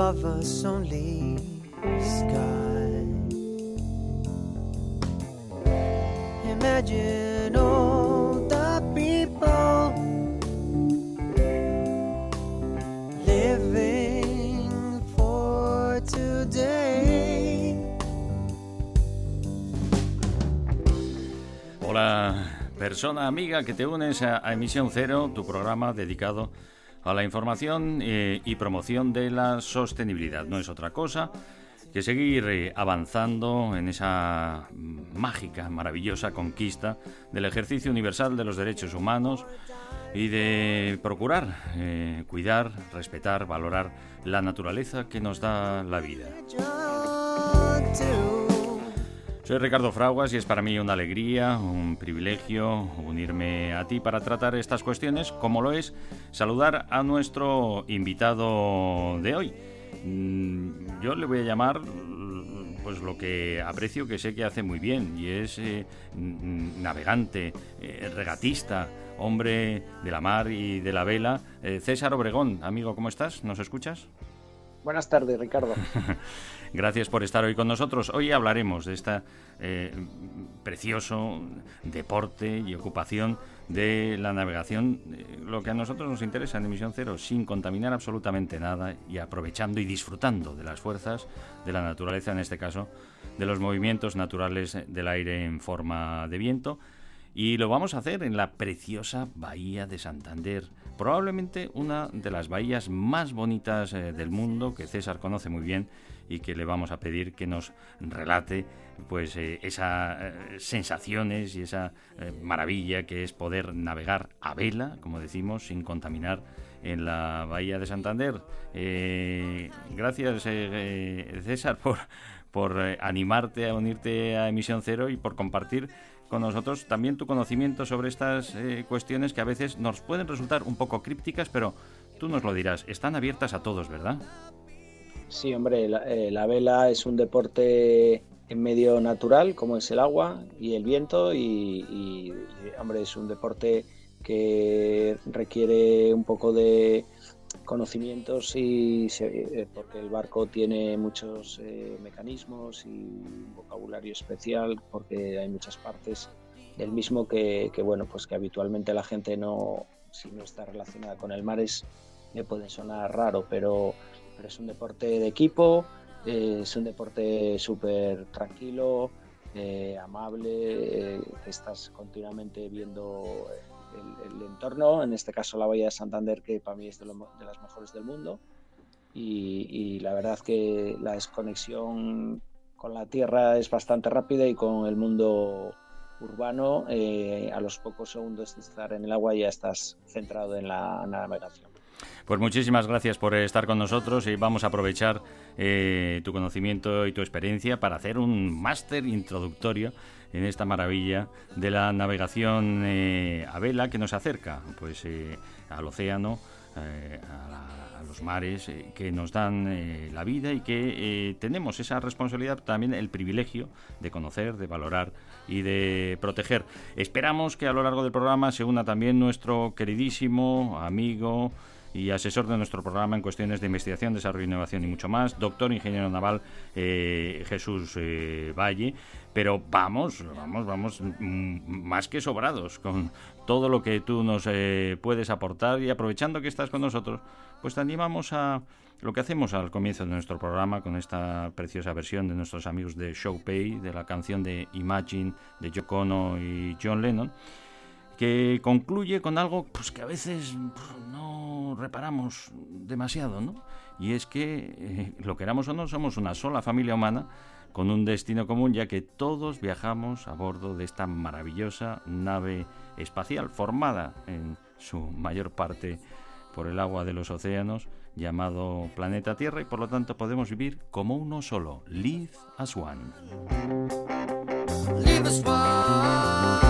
Above us only sky. Imagine all the people living for today. Hola, persona amiga que te unes a, a Emisión Cero, tu programa dedicado a la información eh, y promoción de la sostenibilidad. No es otra cosa que seguir eh, avanzando en esa mágica, maravillosa conquista del ejercicio universal de los derechos humanos y de procurar eh, cuidar, respetar, valorar la naturaleza que nos da la vida. Soy Ricardo Fraguas y es para mí una alegría, un privilegio unirme a ti para tratar estas cuestiones, como lo es saludar a nuestro invitado de hoy. Mm, yo le voy a llamar pues lo que aprecio que sé que hace muy bien y es eh, navegante, eh, regatista, hombre de la mar y de la vela. Eh, César Obregón, amigo, ¿cómo estás? ¿Nos escuchas? Buenas tardes, Ricardo. Gracias por estar hoy con nosotros. Hoy hablaremos de este precioso deporte y ocupación de la navegación, eh, lo que a nosotros nos interesa en emisión cero, sin contaminar absolutamente nada y aprovechando y disfrutando de las fuerzas de la naturaleza, en este caso, de los movimientos naturales del aire en forma de viento. Y lo vamos a hacer en la preciosa bahía de Santander, probablemente una de las bahías más bonitas eh, del mundo que César conoce muy bien y que le vamos a pedir que nos relate pues eh, esas eh, sensaciones y esa eh, maravilla que es poder navegar a vela, como decimos, sin contaminar en la bahía de Santander. gracias César por, por animarte a unirte a Emisión Cero y por compartir con nosotros también tu conocimiento sobre estas cuestiones que a veces nos pueden resultar un poco crípticas, pero tú nos lo dirás, están abiertas a todos, ¿verdad? Sí, hombre, eh, la, vela es un deporte en medio natural, como es el agua y el viento, y, hombre, es un deporte que requiere un poco de conocimientos y eh, porque el barco tiene muchos eh, mecanismos y un vocabulario especial porque hay muchas partes del mismo que, bueno pues que habitualmente la gente no si no está relacionada con el mar es le puede sonar raro pero es un deporte de equipo, eh, es un deporte súper tranquilo, eh, amable, eh, estás continuamente viendo el, entorno, en este caso la Bahía de Santander, que para mí es de, las mejores del mundo. Y, la verdad que la desconexión con la tierra es bastante rápida y con el mundo urbano, a los pocos segundos de estar en el agua ya estás centrado en la navegación. Pues muchísimas gracias por estar con nosotros y vamos a aprovechar eh, tu conocimiento y tu experiencia para hacer un máster introductorio en esta maravilla de la navegación eh, a vela que nos acerca pues eh, al océano, a, los mares que nos dan la vida y que tenemos esa responsabilidad, también el privilegio de conocer, de valorar y de proteger. Esperamos que a lo largo del programa se una también nuestro queridísimo amigo, y asesor de nuestro programa en cuestiones de investigación, desarrollo, innovación y mucho más, doctor ingeniero naval eh, Jesús eh, Valle. Pero vamos, vamos, vamos mm, más que sobrados con todo lo que tú nos eh, puedes aportar y aprovechando que estás con nosotros, pues te animamos a lo que hacemos al comienzo de nuestro programa con esta preciosa versión de nuestros amigos de Showpay, de la canción de Imagine de Yoko y John Lennon que concluye con algo pues, que a veces pues, no reparamos demasiado, ¿no? Y es que, eh, lo queramos o no, somos una sola familia humana con un destino común, ya que todos viajamos a bordo de esta maravillosa nave espacial, formada en su mayor parte por el agua de los océanos llamado planeta Tierra y por lo tanto podemos vivir como uno solo. Live. Live as one.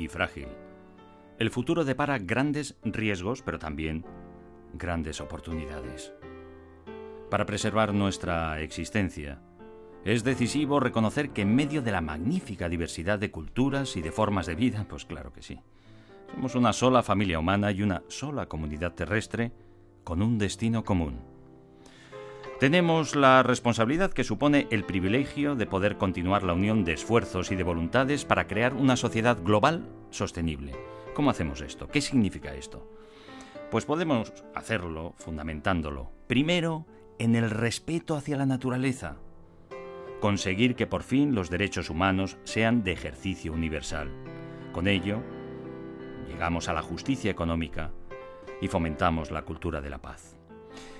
y frágil. El futuro depara grandes riesgos, pero también grandes oportunidades. Para preservar nuestra existencia, es decisivo reconocer que en medio de la magnífica diversidad de culturas y de formas de vida, pues claro que sí, somos una sola familia humana y una sola comunidad terrestre con un destino común. Tenemos la responsabilidad que supone el privilegio de poder continuar la unión de esfuerzos y de voluntades para crear una sociedad global sostenible. ¿Cómo hacemos esto? ¿Qué significa esto? Pues podemos hacerlo fundamentándolo, primero, en el respeto hacia la naturaleza. Conseguir que por fin los derechos humanos sean de ejercicio universal. Con ello, llegamos a la justicia económica y fomentamos la cultura de la paz.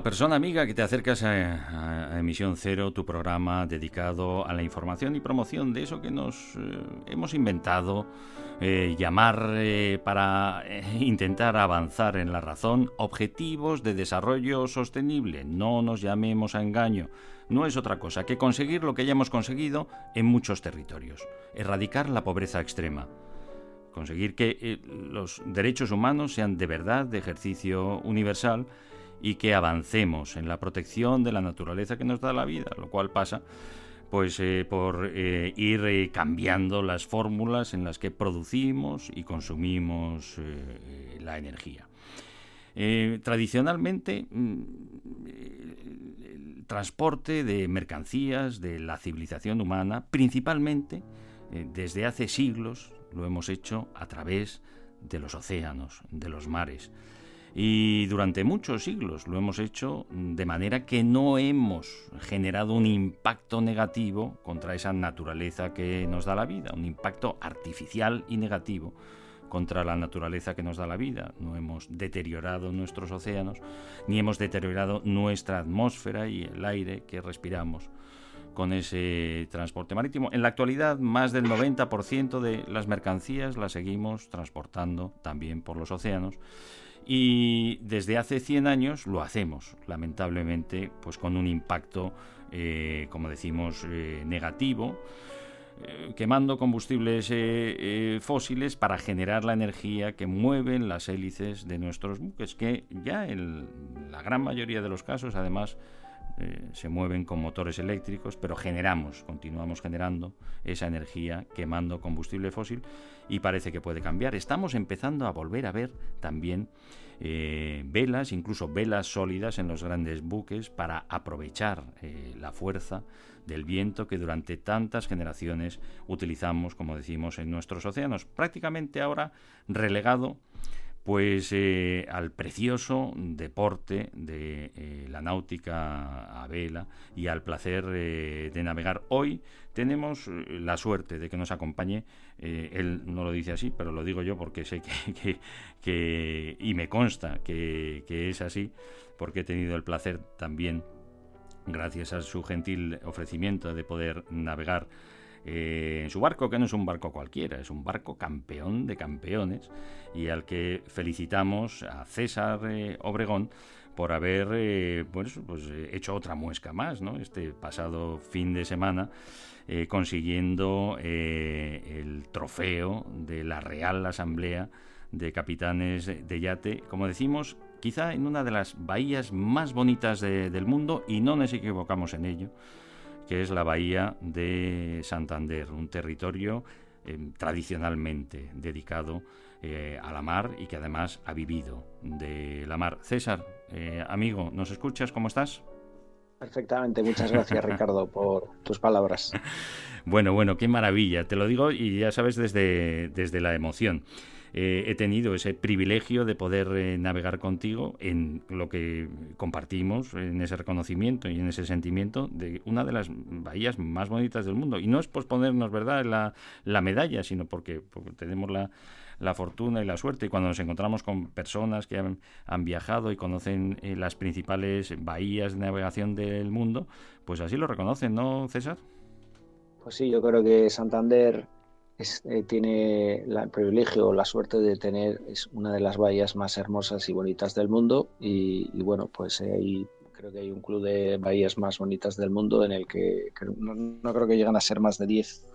Hola persona amiga que te acercas a, Emisión Cero, tu programa dedicado a la información y promoción de eso que nos eh, hemos inventado eh, llamar eh, para intentar avanzar en la razón objetivos de desarrollo sostenible. No nos llamemos a engaño. No es otra cosa que conseguir lo que ya hemos conseguido en muchos territorios. Erradicar la pobreza extrema conseguir que los derechos humanos sean de verdad de ejercicio universal y que avancemos en la protección de la naturaleza que nos da la vida, lo cual pasa pues eh, por eh, ir eh, cambiando las fórmulas en las que producimos y consumimos la energía. tradicionalmente, mm, el transporte de mercancías de la civilización humana, principalmente desde hace siglos, lo hemos hecho a través de los océanos, de los mares. Y durante muchos siglos lo hemos hecho de manera que no hemos generado un impacto negativo contra esa naturaleza que nos da la vida, un impacto artificial y negativo contra la naturaleza que nos da la vida. No hemos deteriorado nuestros océanos, ni hemos deteriorado nuestra atmósfera y el aire que respiramos con ese transporte marítimo. En la actualidad, más del 90% de las mercancías las seguimos transportando también por los océanos y desde hace 100 años lo hacemos, lamentablemente, pues con un impacto, eh, como decimos, eh, negativo. eh, quemando combustibles eh, fósiles para generar la energía que mueven las hélices de nuestros buques, que ya en la gran mayoría de los casos, además, se mueven con motores eléctricos, pero generamos, continuamos generando esa energía quemando combustible fósil y parece que puede cambiar. Estamos empezando a volver a ver también eh, velas, incluso velas sólidas en los grandes buques para aprovechar eh, la fuerza del viento que durante tantas generaciones utilizamos, como decimos, en nuestros océanos. Prácticamente ahora relegado pues eh, al precioso deporte de eh, la náutica a vela y al placer eh, de navegar. Hoy tenemos la suerte de que nos acompañe, él no lo dice así, pero lo digo yo porque sé que, y me consta que es así, porque he tenido el placer también, gracias a su gentil ofrecimiento de poder navegar eh, en su barco, que no es un barco cualquiera, es un barco campeón de campeones y al que felicitamos a César eh, Obregón por haber eh, pues, hecho otra muesca más, ¿no? Este pasado fin de semana, consiguiendo el trofeo de la Real Asamblea de Capitanes de Yate, como decimos, quizá en una de las bahías más bonitas del mundo, y no nos equivocamos en ello, que es la bahía de Santander, un territorio eh, tradicionalmente dedicado eh, a la mar y que además ha vivido de la mar. César, eh, amigo, ¿nos escuchas? ¿Cómo estás? Perfectamente, muchas gracias Ricardo por tus palabras. Bueno, bueno, qué maravilla, te lo digo y ya sabes desde, desde la emoción. Eh, he tenido ese privilegio de poder eh, navegar contigo en lo que compartimos, en ese reconocimiento y en ese sentimiento de una de las bahías más bonitas del mundo. Y no es posponernos, ¿verdad?, la, la medalla, sino porque, tenemos la, la fortuna y la suerte. Y cuando nos encontramos con personas que han, han viajado y conocen eh, las principales bahías de navegación del mundo, pues así lo reconocen, ¿no, César? Pues sí, yo creo que Santander eh, tiene el privilegio, la suerte de tener es una de las bahías más hermosas y bonitas del mundo y, bueno, pues eh, ahí creo que hay un club de bahías más bonitas del mundo en el que, no, creo que llegan a ser más de 10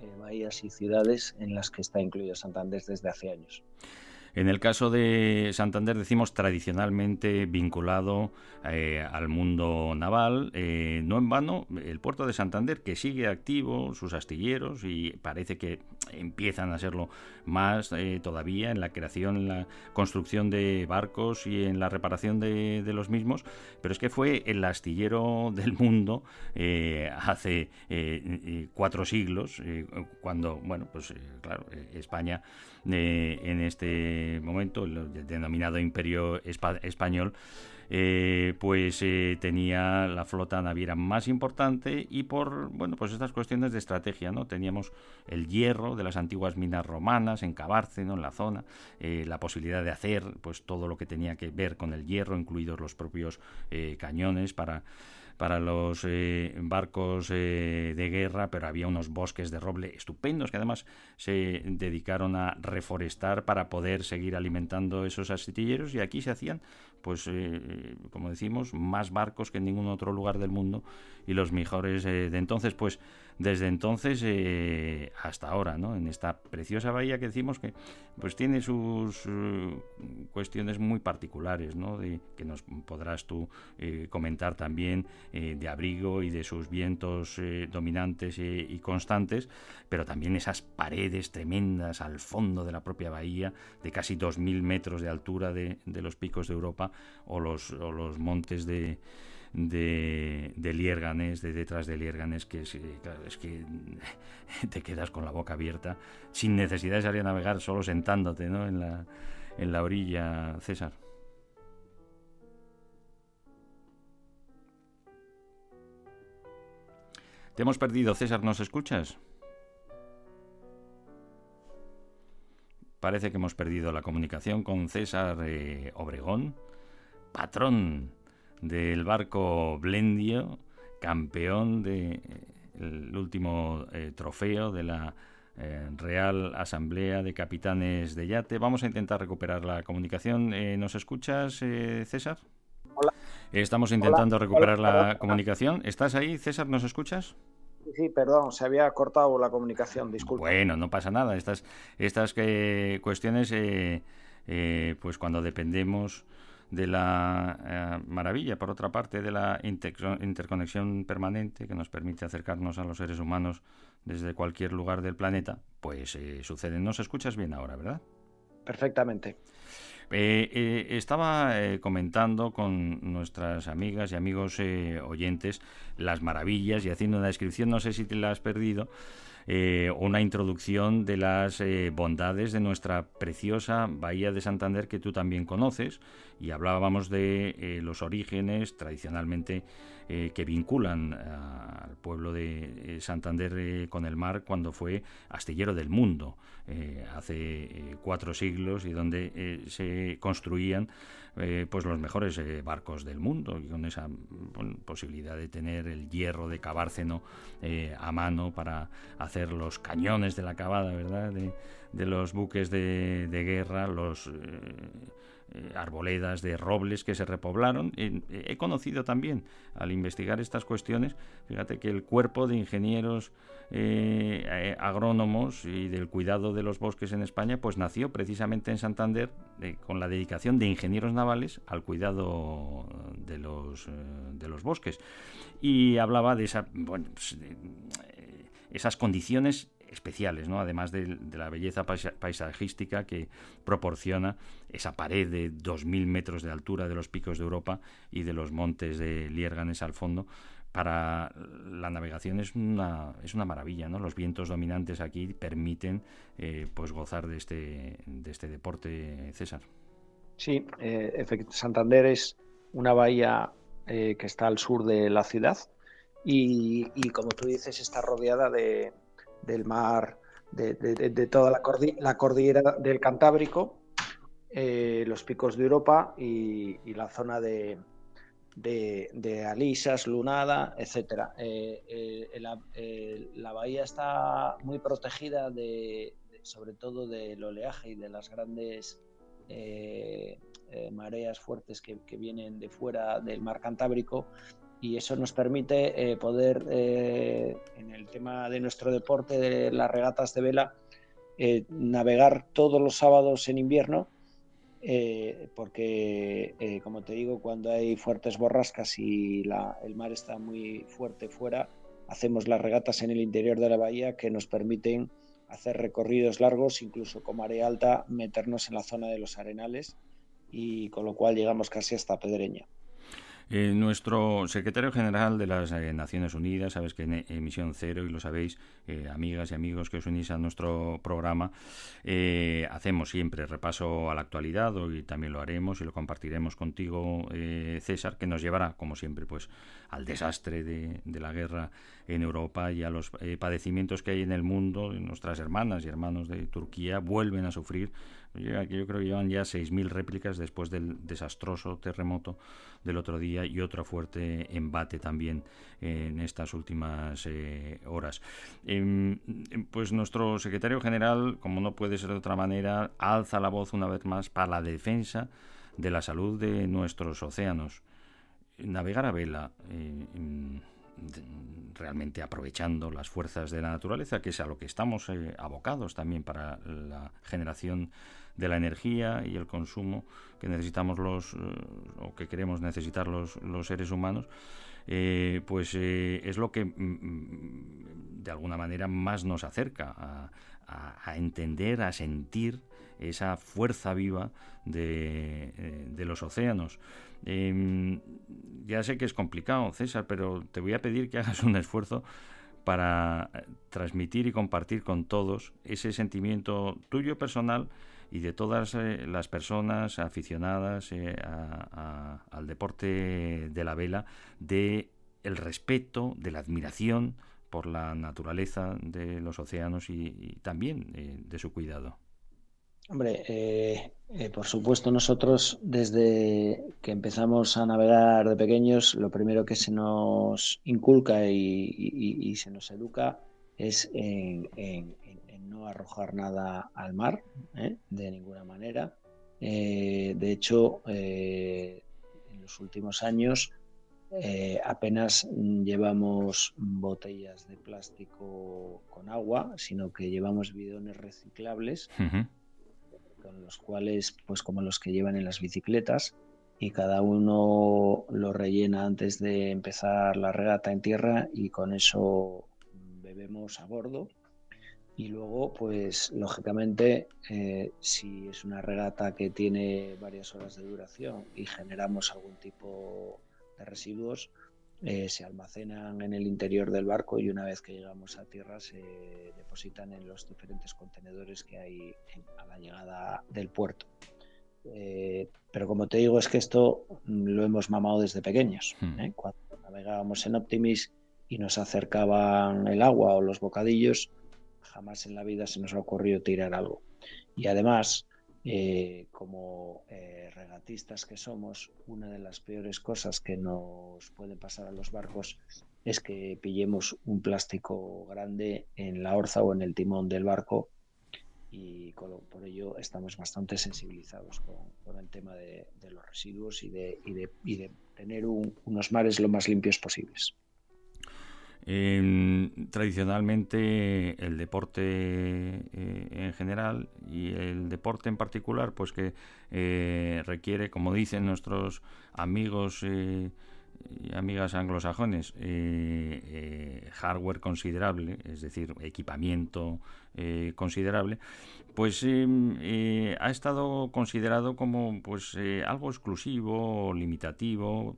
eh, bahías y ciudades en las que está incluido Santander desde hace años. En el caso de Santander decimos tradicionalmente vinculado eh, al mundo naval, eh, no en vano el puerto de Santander que sigue activo, sus astilleros y parece que empiezan a serlo más eh, todavía en la creación, en la construcción de barcos y en la reparación de, los mismos, pero es que fue el astillero del mundo hace cuatro siglos, cuando, bueno, pues claro, España en este momento, el denominado Imperio Español, eh, pues eh, tenía la flota naviera más importante y por bueno pues estas cuestiones de estrategia no teníamos el hierro de las antiguas minas romanas en Cabárceno en la zona eh, la posibilidad de hacer pues todo lo que tenía que ver con el hierro incluidos los propios cañones para para los eh, barcos eh, de guerra, pero había unos bosques de roble estupendos que además se dedicaron a reforestar para poder seguir alimentando esos astilleros y aquí se hacían, pues, eh, como decimos, más barcos que en ningún otro lugar del mundo y los mejores de entonces, pues, desde entonces eh, hasta ahora, ¿no? En esta preciosa bahía que decimos que pues tiene sus eh, cuestiones muy particulares, ¿no? De, que nos podrás tú eh, comentar también de abrigo y de sus vientos dominantes y constantes, pero también esas paredes tremendas al fondo de la propia bahía, de casi 2.000 metros de altura de, de los picos de Europa o los, o los montes de de, de Liérganes, de detrás de Liérganes, que es, eh, que te quedas con la boca abierta, sin necesidad de salir a navegar, solo sentándote ¿no? en, la, en la orilla, César. Te hemos perdido, César, ¿nos escuchas? Parece que hemos perdido la comunicación con César eh, Obregón, patrón del barco Blendio, campeón del de, último eh, trofeo de la eh, Real Asamblea de Capitanes de Yate. Vamos a intentar recuperar la comunicación. Eh, ¿Nos escuchas, César? Hola. Estamos intentando recuperar la comunicación. ¿Estás ahí, César? ¿Nos escuchas? Sí, perdón, se había cortado la comunicación, disculpa. Bueno, no pasa nada. Estas, estas que, cuestiones, eh, eh, pues cuando dependemos de la eh, maravilla, por otra parte, de la interconexión permanente que nos permite acercarnos a los seres humanos desde cualquier lugar del planeta, pues suceden. Nos escuchas bien ahora, ¿verdad? Perfectamente. Eh, eh, estaba eh, comentando con nuestras amigas y amigos oyentes las maravillas y haciendo una descripción, no sé si te la has perdido, una introducción de las bondades de nuestra preciosa Bahía de Santander que tú también conoces y hablábamos de los orígenes tradicionalmente que vinculan al pueblo de Santander con el mar cuando fue astillero del mundo. Eh, hace eh, cuatro siglos y donde eh, se construían pues los mejores barcos del mundo con esa posibilidad de tener el hierro de Cabárceno a mano para hacer los cañones de la cavada, ¿verdad? De, los buques de, de guerra, los eh, arboledas de robles que se repoblaron. he conocido también, al investigar estas cuestiones, fíjate que el cuerpo de ingenieros eh, eh, agrónomos y del cuidado de los bosques en España, pues nació precisamente en Santander con la dedicación de ingenieros navales al cuidado de los, de los bosques. Y hablaba de, bueno, pues, esas condiciones especiales, ¿no? además de, la belleza paisajística que proporciona esa pared de 2.000 metros de altura de los picos de Europa y de los montes de Lierganes al fondo. Para la navegación es una, es una maravilla, ¿no? Los vientos dominantes aquí permiten eh, pues gozar de este, de este deporte, César. Sí, eh, Santander es una bahía eh, que está al sur de la ciudad y, y, como tú dices está rodeada de, del mar, de, toda la, cordillera del Cantábrico, eh, los picos de Europa y, la zona de, Alisas, Lunada, etc. Eh, eh, la, bahía está muy protegida de, sobre todo del oleaje y de las grandes mareas fuertes que, que, vienen de fuera del mar Cantábrico y eso nos permite eh, poder, eh, en el tema de nuestro deporte, de las regatas de vela, eh, navegar todos los sábados en invierno, porque, como te digo, cuando hay fuertes borrascas y el mar está muy fuerte fuera, hacemos las regatas en el interior de la bahía que nos permiten hacer recorridos largos, incluso con marea alta, meternos en la zona de los arenales y con lo cual llegamos casi hasta Pedreña. Eh, nuestro secretario general de las eh, Naciones Unidas, sabes que en Emisión Cero, y lo sabéis, eh, amigas y amigos que os unís a nuestro programa, hacemos siempre repaso a la actualidad, y también lo haremos y lo compartiremos contigo, César, que nos llevará, como siempre, pues al desastre de, de la guerra en Europa y a los padecimientos que hay en el mundo. Nuestras hermanas y hermanos de Turquía vuelven a sufrir yo, yo creo que llevan ya 6.000 réplicas después del desastroso terremoto del otro día y otro fuerte embate también en estas últimas eh, horas. Em, pues nuestro secretario general, como no puede ser de otra manera, alza la voz una vez más para la defensa de la salud de nuestros océanos. Navegar a vela. Eh, realmente aprovechando las fuerzas de la naturaleza, que es a lo que estamos eh, abocados también para la generación de la energía y el consumo que necesitamos los eh, o que queremos necesitar los, los seres humanos, eh, pues es lo que mm, mm, de alguna manera más nos acerca a, entender, a sentir esa fuerza viva de, de los océanos. Em, ya sé que es complicado, César, pero te voy a pedir que hagas un esfuerzo para transmitir y compartir con todos ese sentimiento tuyo personal y de todas eh, las personas aficionadas eh, al deporte de la vela, de el respeto, de la admiración por la naturaleza de los océanos y, también eh, de su cuidado. Hombre, por supuesto nosotros desde que empezamos a navegar de pequeños, lo primero que se nos inculca y, se nos educa es en, no arrojar nada al mar, ¿eh? de ninguna manera. Eh, de hecho, eh, en los últimos años eh, apenas llevamos botellas de plástico con agua, sino que llevamos bidones reciclables, con los cuales, pues como los que llevan en las bicicletas, y cada uno lo rellena antes de empezar la regata en tierra y con eso bebemos a bordo. Y luego, pues lógicamente, eh, si es una regata que tiene varias horas de duración y generamos algún tipo de residuos, eh, se almacenan en el interior del barco y una vez que llegamos a tierra se depositan en los diferentes contenedores que hay a la llegada del puerto. Eh, pero como te digo, es que esto lo hemos mamado desde pequeños. Hmm. ¿eh? Cuando navegábamos en Optimis y nos acercaban el agua o los bocadillos, jamás en la vida se nos ha ocurrido tirar algo. Y además, eh, como regatistas que somos, una de las peores cosas que nos puede pasar a los barcos es que pillemos un plástico grande en la orza o en el timón del barco y por ello estamos bastante sensibilizados con, el tema de, los residuos y de, y de, tener unos mares lo más limpios posibles. Tradicionalmente el deporte eh, en general y el deporte en particular, pues que eh, requiere, como dicen nuestros amigos eh, y amigas anglosajones, hardware considerable, es decir, equipamiento eh, considerable, pues em, eh, ha estado considerado como pues eh, algo exclusivo, limitativo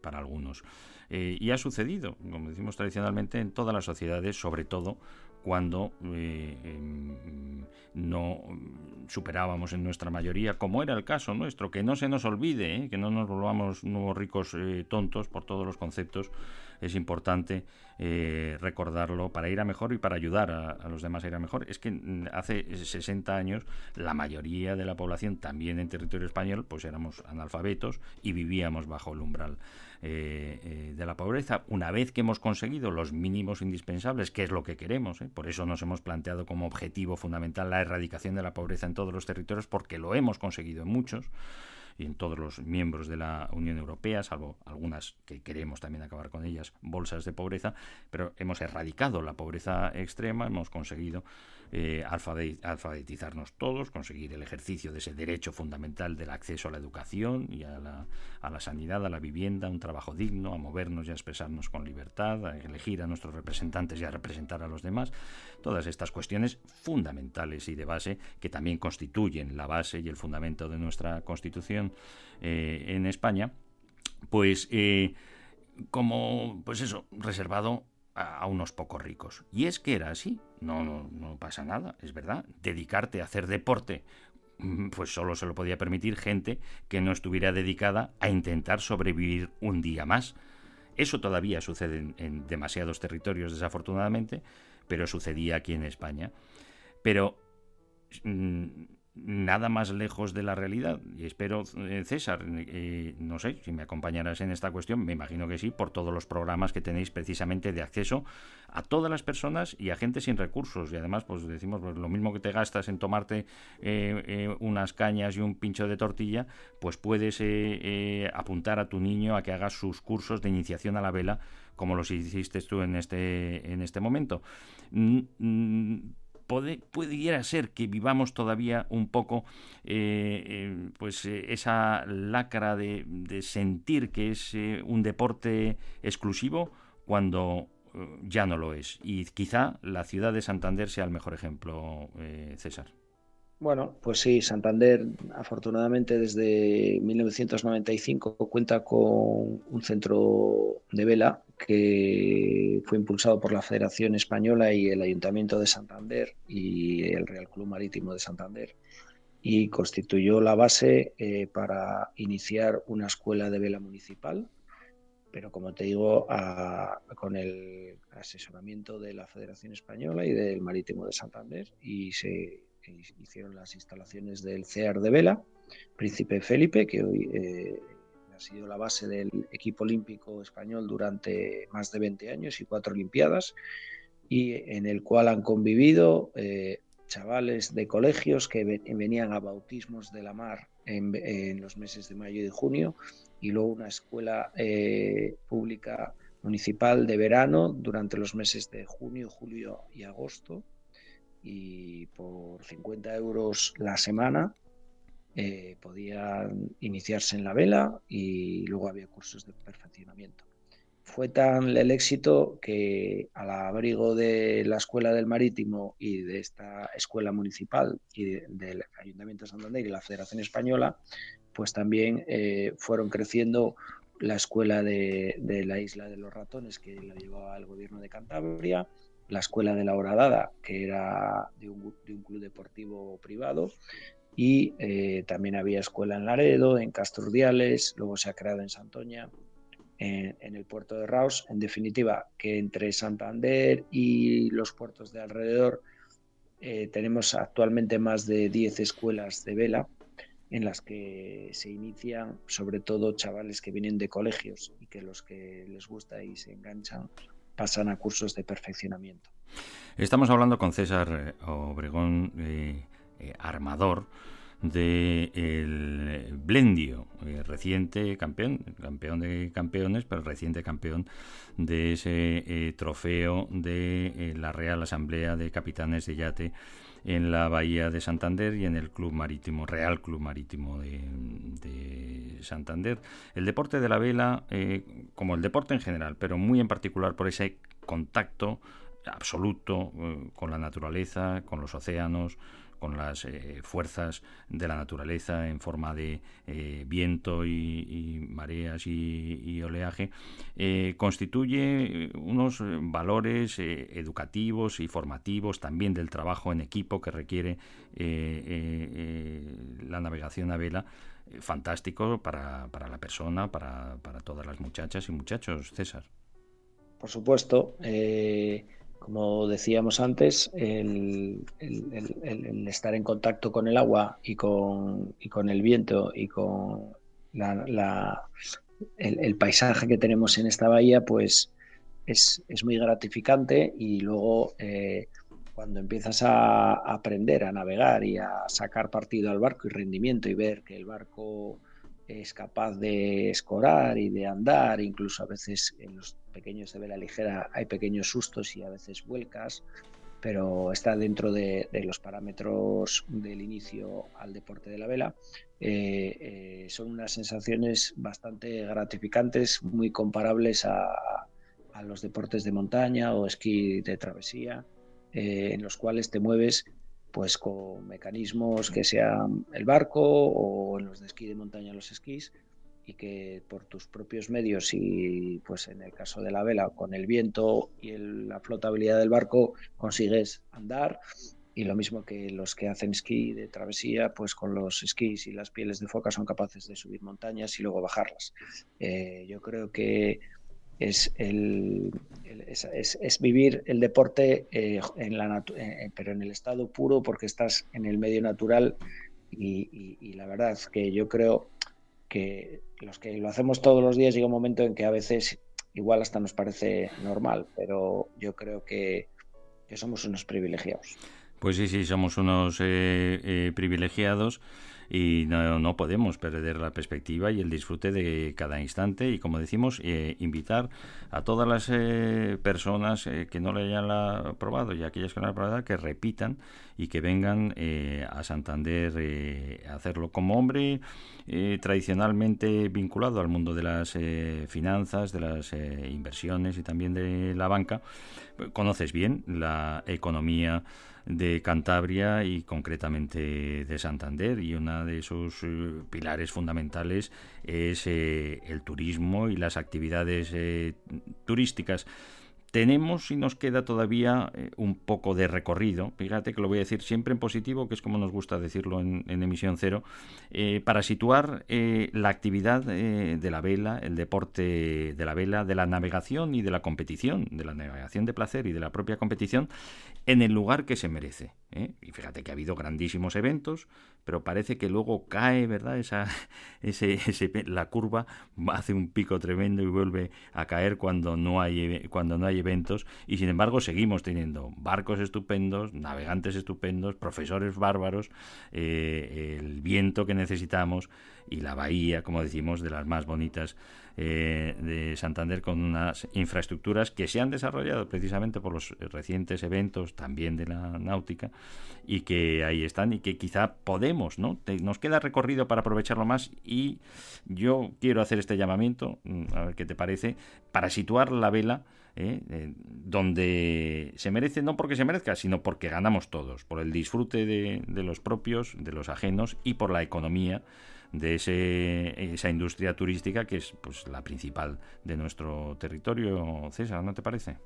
para algunos. Y ha sucedido, como decimos tradicionalmente, en todas las sociedades, sobre todo cuando em, no superábamos en nuestra mayoría, como era el caso nuestro, que no se nos olvide, que no nos volvamos nuevos ricos tontos por todos los conceptos es importante eh, recordarlo para ir a mejor y para ayudar a, los demás a ir a mejor. Es que mm, hace 60 años la mayoría de la población, también en territorio español, pues éramos analfabetos y vivíamos bajo el umbral eh, eh, de la pobreza. Una vez que hemos conseguido los mínimos indispensables, que es lo que queremos, por eso nos hemos planteado como objetivo fundamental la erradicación de la pobreza en todos los territorios, porque lo hemos conseguido en muchos y en todos los miembros de la Unión Europea, salvo algunas que queremos también acabar con ellas, bolsas de pobreza, pero hemos erradicado la pobreza extrema, hemos conseguido eh, alfabetizarnos todos, conseguir el ejercicio de ese derecho fundamental del acceso a la educación y a la, a la sanidad, a la vivienda, un trabajo digno, a movernos y a expresarnos con libertad, a elegir a nuestros representantes y a representar a los demás. Todas estas cuestiones fundamentales y de base que también constituyen la base y el fundamento de nuestra Constitución eh, en España, pues eh, como, pues eso, reservado a, unos pocos ricos. Y es que era así. No, no, no pasa nada, es verdad. Dedicarte a hacer deporte mm, pues solo se lo podía permitir gente que no estuviera dedicada a intentar sobrevivir un día más. Eso todavía sucede en, demasiados territorios, desafortunadamente, pero sucedía aquí en España. Pero mm, nada más lejos de la realidad. Y espero, eh, César, eh, no sé si me acompañarás en esta cuestión, me imagino que sí, por todos los programas que tenéis precisamente de acceso a todas las personas y a gente sin recursos. Y además, pues decimos, pues, lo mismo que te gastas en tomarte eh, unas cañas y un pincho de tortilla, pues puedes apuntar a tu niño a que haga sus cursos de iniciación a la vela, como los hiciste tú en este, en este momento pudiera ser que vivamos todavía un poco eh, eh, pues eh, esa lacra de, sentir que es un deporte exclusivo cuando ya no lo es. Y quizá la ciudad de Santander sea el mejor ejemplo, César. Bueno, pues sí, Santander afortunadamente desde 1995 cuenta con un centro de vela que fue impulsado por la Federación Española y el Ayuntamiento de Santander y el Real Club Marítimo de Santander y constituyó la base eh, para iniciar una escuela de vela municipal, pero como te digo, con el asesoramiento de la Federación Española y del Marítimo de Santander y se hicieron las instalaciones del CEAR de vela, Príncipe Felipe, que hoy eh, ha sido la base del equipo olímpico español durante más de 20 años y cuatro Olimpiadas, y en el cual han convivido eh, chavales de colegios que venían a bautismos de la mar en, los meses de mayo y junio y luego una escuela eh, pública municipal de verano durante los meses de junio, julio y agosto y por 50 euros la semana eh, podían iniciarse en la vela y luego había cursos de perfeccionamiento. Fue tan el éxito que al abrigo de la Escuela del Marítimo y de esta escuela municipal y del Ayuntamiento de Santander y la Federación Española, pues también eh, fueron creciendo la escuela de, la isla de los ratones que la llevaba el gobierno de Cantabria, la escuela de la Horadada, que era de un, club deportivo privado, y eh, también había escuela en Laredo, en Casturdiales, luego se ha creado en Santoña, en, el puerto de Raos. En definitiva, que entre Santander y los puertos de alrededor eh, tenemos actualmente más de 10 escuelas de vela en las que se inician sobre todo chavales que vienen de colegios y que los que les gusta y se enganchan pasan a cursos de perfeccionamiento. Estamos hablando con César Obregón, eh, eh, armador de el Blendio, eh, reciente campeón, campeón de campeones, pero reciente campeón de ese trofeo de la Real Asamblea de Capitanes de Yate en la Bahía de Santander y en el Club Marítimo, Real Club Marítimo de, Santander. El deporte de la vela, eh, como el deporte en general, pero muy en particular por ese contacto absoluto eh, con la naturaleza, con los océanos, con las eh, fuerzas de la naturaleza en forma de eh, viento y, mareas y, oleaje, eh, constituye unos valores educativos y formativos también del trabajo en equipo que requiere la navegación a vela fantástico para, para la persona, para, para, todas las muchachas y muchachos, César. Por supuesto. Como decíamos antes, el, estar en contacto con el agua y con, el viento y con el, paisaje que tenemos en esta bahía, pues es, muy gratificante y luego eh, cuando empiezas a aprender a navegar y a sacar partido al barco y rendimiento y ver que el barco es capaz de escorar y de andar, incluso a veces en los pequeños de vela ligera hay pequeños sustos y a veces vuelcas, pero está dentro de, los parámetros del inicio al deporte de la vela. Eh, eh, son unas sensaciones bastante gratificantes, muy comparables a, los deportes de montaña o esquí de travesía, eh, en los cuales te mueves pues con mecanismos que sean el barco o en los de esquí de montaña los esquís y que por tus propios medios y pues en el caso de la vela con el viento y la flotabilidad del barco consigues andar. Y lo mismo que los que hacen esquí de travesía pues con los esquís y las pieles de foca son capaces de subir montañas y luego bajarlas. Eh, yo creo que es, el, es, vivir el deporte eh, en la eh, pero en el estado puro porque estás en el medio natural y, la verdad es que yo creo que los que lo hacemos todos los días llega un momento en que a veces igual hasta nos parece normal, pero yo creo que, somos unos privilegiados. Pues sí, sí, somos unos eh, privilegiados y no, no, podemos perder la perspectiva y el disfrute de cada instante y como decimos eh, invitar a todas las eh, personas eh, que no lo hayan probado y aquellas que no lo hayan probado que repitan y que vengan a Santander a hacerlo. Como hombre tradicionalmente vinculado al mundo de las finanzas de las inversiones y también de la banca conoces bien la economía de Cantabria y concretamente de Santander. Y una de sus eh, pilares fundamentales es eh, el turismo y las actividades eh, turísticas tenemos y nos queda todavía eh, un poco de recorrido, fíjate que lo voy a decir siempre en positivo, que es como nos gusta decirlo en, emisión cero, eh, para situar eh, la actividad de la vela, el deporte de la vela, de la navegación y de la competición, de la navegación de placer y de la propia competición, en el lugar que se merece. Y fíjate que ha habido grandísimos eventos, pero parece que luego cae, ¿verdad? Esa, ese, la curva hace un pico tremendo y vuelve a caer cuando no hay cuando no hay eventos y sin embargo seguimos teniendo barcos estupendos, navegantes estupendos, profesores bárbaros, eh, el viento que necesitamos y la bahía, como decimos, de las más bonitas eh, de Santander con unas infraestructuras que se han desarrollado precisamente por los recientes eventos también de la náutica y que ahí están y que quizá podemos, ¿no? nos queda recorrido para aprovecharlo más y yo quiero hacer este llamamiento, mm, a ver qué te parece, para situar la vela ¿eh? Eh, donde se merece, no porque se merezca, sino porque ganamos todos, por el disfrute de, de los propios, de los ajenos y por la economía de ese, esa industria turística que es pues la principal de nuestro territorio, César, ¿no te parece?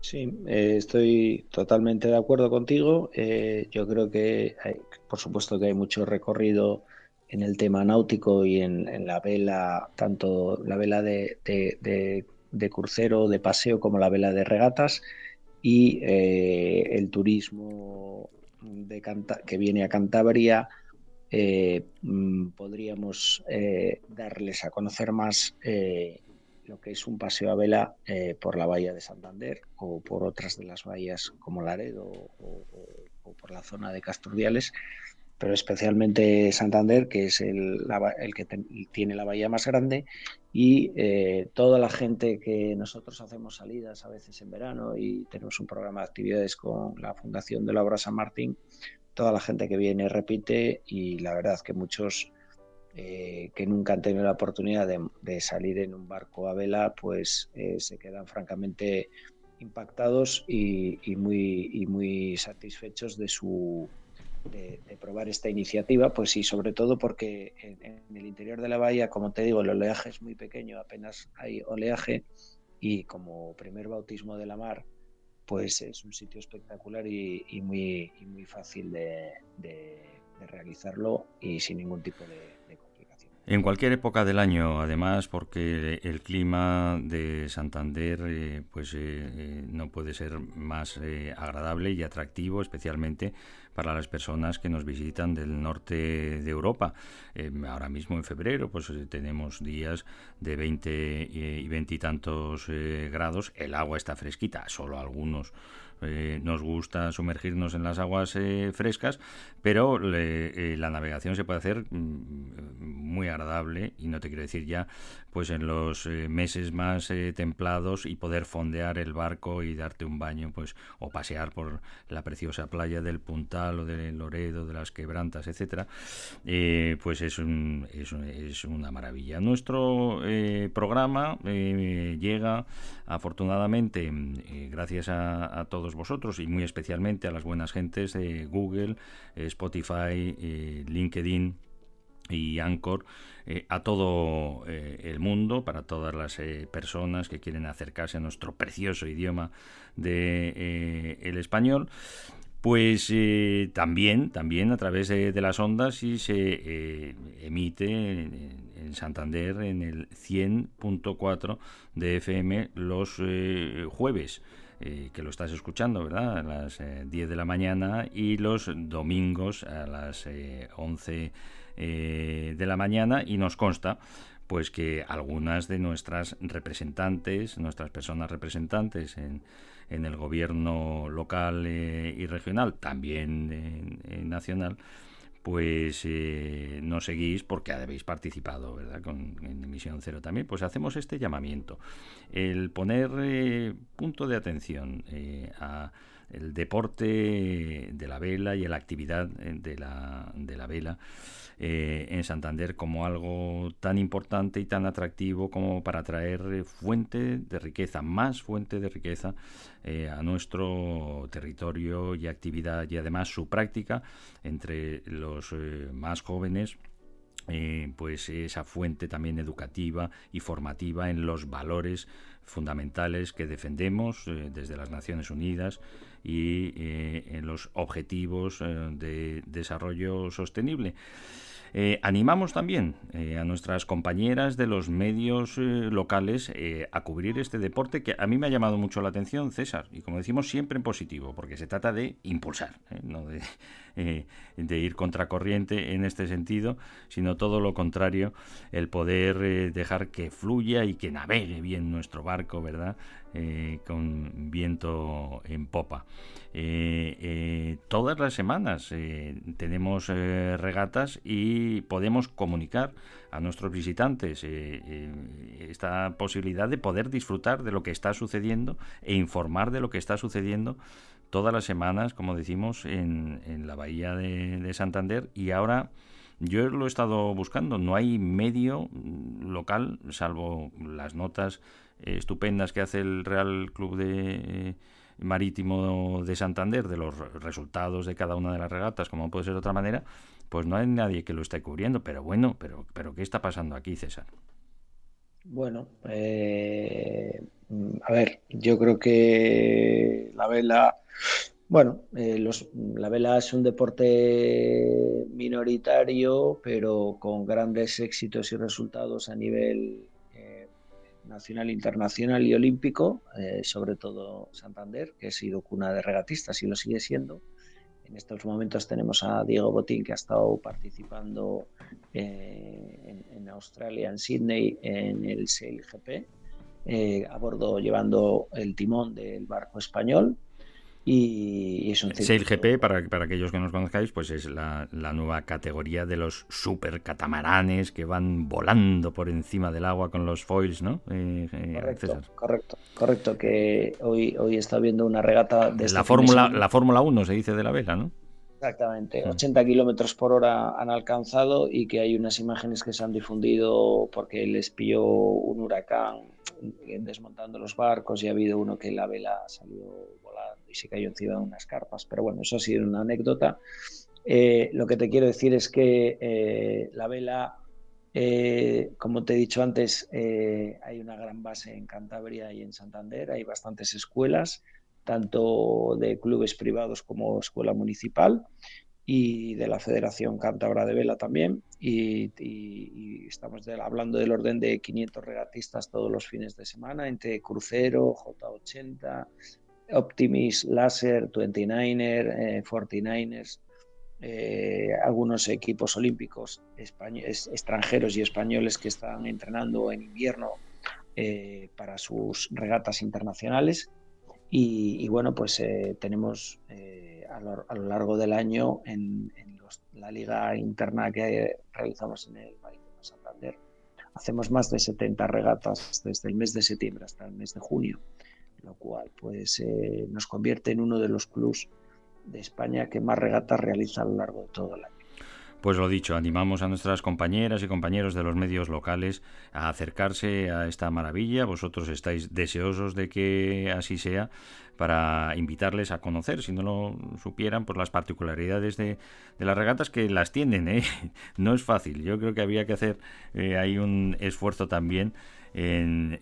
Sí, eh, estoy totalmente de acuerdo contigo. Eh, yo creo que, hay, por supuesto, que hay mucho recorrido en el tema náutico y en, la vela, tanto la vela de, de, crucero, de paseo, como la vela de regatas y eh, el turismo de que viene a Cantabria eh, mm, podríamos eh, darles a conocer más eh, lo que es un paseo a vela por la bahía de Santander o por otras de las bahías como Laredo o, por la zona de Casturdiales, pero especialmente Santander, que es el, que tiene la bahía más grande, y toda la gente que nosotros hacemos salidas a veces en verano y tenemos un programa de actividades con la Fundación de la Obra San Martín, toda la gente que viene repite y la verdad que muchos eh, que nunca han tenido la oportunidad de, salir en un barco a vela, pues eh, se quedan francamente impactados y, muy, muy satisfechos de su de, probar esta iniciativa, pues y sobre todo porque en, el interior de la bahía, como te digo, el oleaje es muy pequeño, apenas hay oleaje y como primer bautismo de la mar, pues es un sitio espectacular y, muy, muy fácil de, realizarlo y sin ningún tipo de. En cualquier época del año, además, porque el clima de Santander eh, pues eh, eh, no puede ser más agradable y atractivo, especialmente para las personas que nos visitan del norte de Europa. Eh, ahora mismo en febrero pues tenemos días de 20 y 20 y tantos eh, grados. El agua está fresquita, solo algunos nos gusta sumergirnos en las aguas eh, frescas, pero eh, la navegación se puede hacer mm, muy agradable y no te quiero decir ya pues en los meses más templados y poder fondear el barco y darte un baño pues o pasear por la preciosa playa del Puntal o del Loredo, de las Quebrantas, etcétera, pues es, un, es, es, una maravilla. Nuestro programa llega afortunadamente gracias a, a todos vosotros y muy especialmente a las buenas gentes de Google, eh, Spotify, eh, LinkedIn y Anchor eh, a todo el mundo, para todas las personas que quieren acercarse a nuestro precioso idioma de el español. Pues también, también a través de, las ondas y se emite en, Santander en el 100.4 de FM los jueves. Eh, que lo estás escuchando, ¿verdad? A las 10 eh, de la mañana y los domingos a las 11 eh, de la mañana y nos consta pues que algunas de nuestras representantes, nuestras personas representantes en, en el gobierno local y regional, también nacional, pues eh, nos seguís porque habéis participado, ¿verdad? Con, en Emisión Cero también, pues hacemos este llamamiento. El poner eh, punto de atención eh, a el deporte de la vela y la actividad de la, de la vela eh, en Santander como algo tan importante y tan atractivo como para traer fuente de riqueza, más fuente de riqueza eh, a nuestro territorio y actividad y además su práctica entre los eh, más jóvenes. pues esa fuente también educativa y formativa en los valores fundamentales que defendemos eh, desde las Naciones Unidas y en los objetivos de desarrollo sostenible. Eh, animamos también eh, a nuestras compañeras de los medios eh, locales a cubrir este deporte que a mí me ha llamado mucho la atención, César, y como decimos siempre en positivo, porque se trata de impulsar, no de, de, ir contracorriente en este sentido, sino todo lo contrario, el poder dejar que fluya y que navegue bien nuestro barco, ¿verdad? con viento en popa. todas las semanas tenemos regatas y podemos comunicar a nuestros visitantes eh, eh, esta posibilidad de poder disfrutar de lo que está sucediendo e informar de lo que está sucediendo todas las semanas, como decimos, en, la bahía de, Santander y ahora yo lo he estado buscando, no hay medio local, salvo las notas estupendas que hace el Real Club de Marítimo de Santander de los resultados de cada una de las regatas, como puede ser de otra manera, pues no hay nadie que lo esté cubriendo. Pero bueno, pero, pero ¿qué está pasando aquí, César? Bueno, eh, a ver, yo creo que la vela, bueno, eh, los, la vela es un deporte minoritario, pero con grandes éxitos y resultados a nivel eh, nacional, internacional y olímpico, sobre todo Santander, que ha sido cuna de regatistas y lo sigue siendo. En estos momentos tenemos a Diego Botín que ha estado participando eh, en, Australia, en Sydney, en el Sail GP, eh, a bordo llevando el timón del barco español y, es un Sail GP, para, para aquellos que no os conozcáis, pues es la, nueva categoría de los super catamaranes que van volando por encima del agua con los foils, ¿no? Eh, eh, correcto, correcto, correcto, que hoy, hoy está viendo una regata de... La Fórmula, la Fórmula 1 se dice de la vela, ¿no? Exactamente, 80 mm. kilómetros por hora han alcanzado y que hay unas imágenes que se han difundido porque les pilló un huracán desmontando los barcos y ha habido uno que la vela salió volando y se cayó encima de unas carpas. Pero bueno, eso ha sido una anécdota. Eh, lo que te quiero decir es que eh, la vela, eh, como te he dicho antes, hay una gran base en Cantabria y en Santander, hay bastantes escuelas tanto de clubes privados como escuela municipal y de la Federación Cántabra de Vela también. Y, estamos hablando del orden de 500 regatistas todos los fines de semana entre crucero, J80, Optimis, Laser, 29er, 49ers, eh, algunos equipos olímpicos extranjeros y españoles que están entrenando en invierno eh, para sus regatas internacionales y, bueno, pues eh, tenemos eh, a, lo, largo del año en, la liga interna que realizamos en el Marítimo de Santander, hacemos más de 70 regatas desde el mes de septiembre hasta el mes de junio, lo cual pues eh, nos convierte en uno de los clubs de España que más regatas realiza a lo largo de todo el año. Pues lo dicho, animamos a nuestras compañeras y compañeros de los medios locales a acercarse a esta maravilla. Vosotros estáis deseosos de que así sea para invitarles a conocer, si no lo supieran, por las particularidades de, las regatas que las tienen. ¿eh? No es fácil. Yo creo que había que hacer eh, ahí un esfuerzo también en,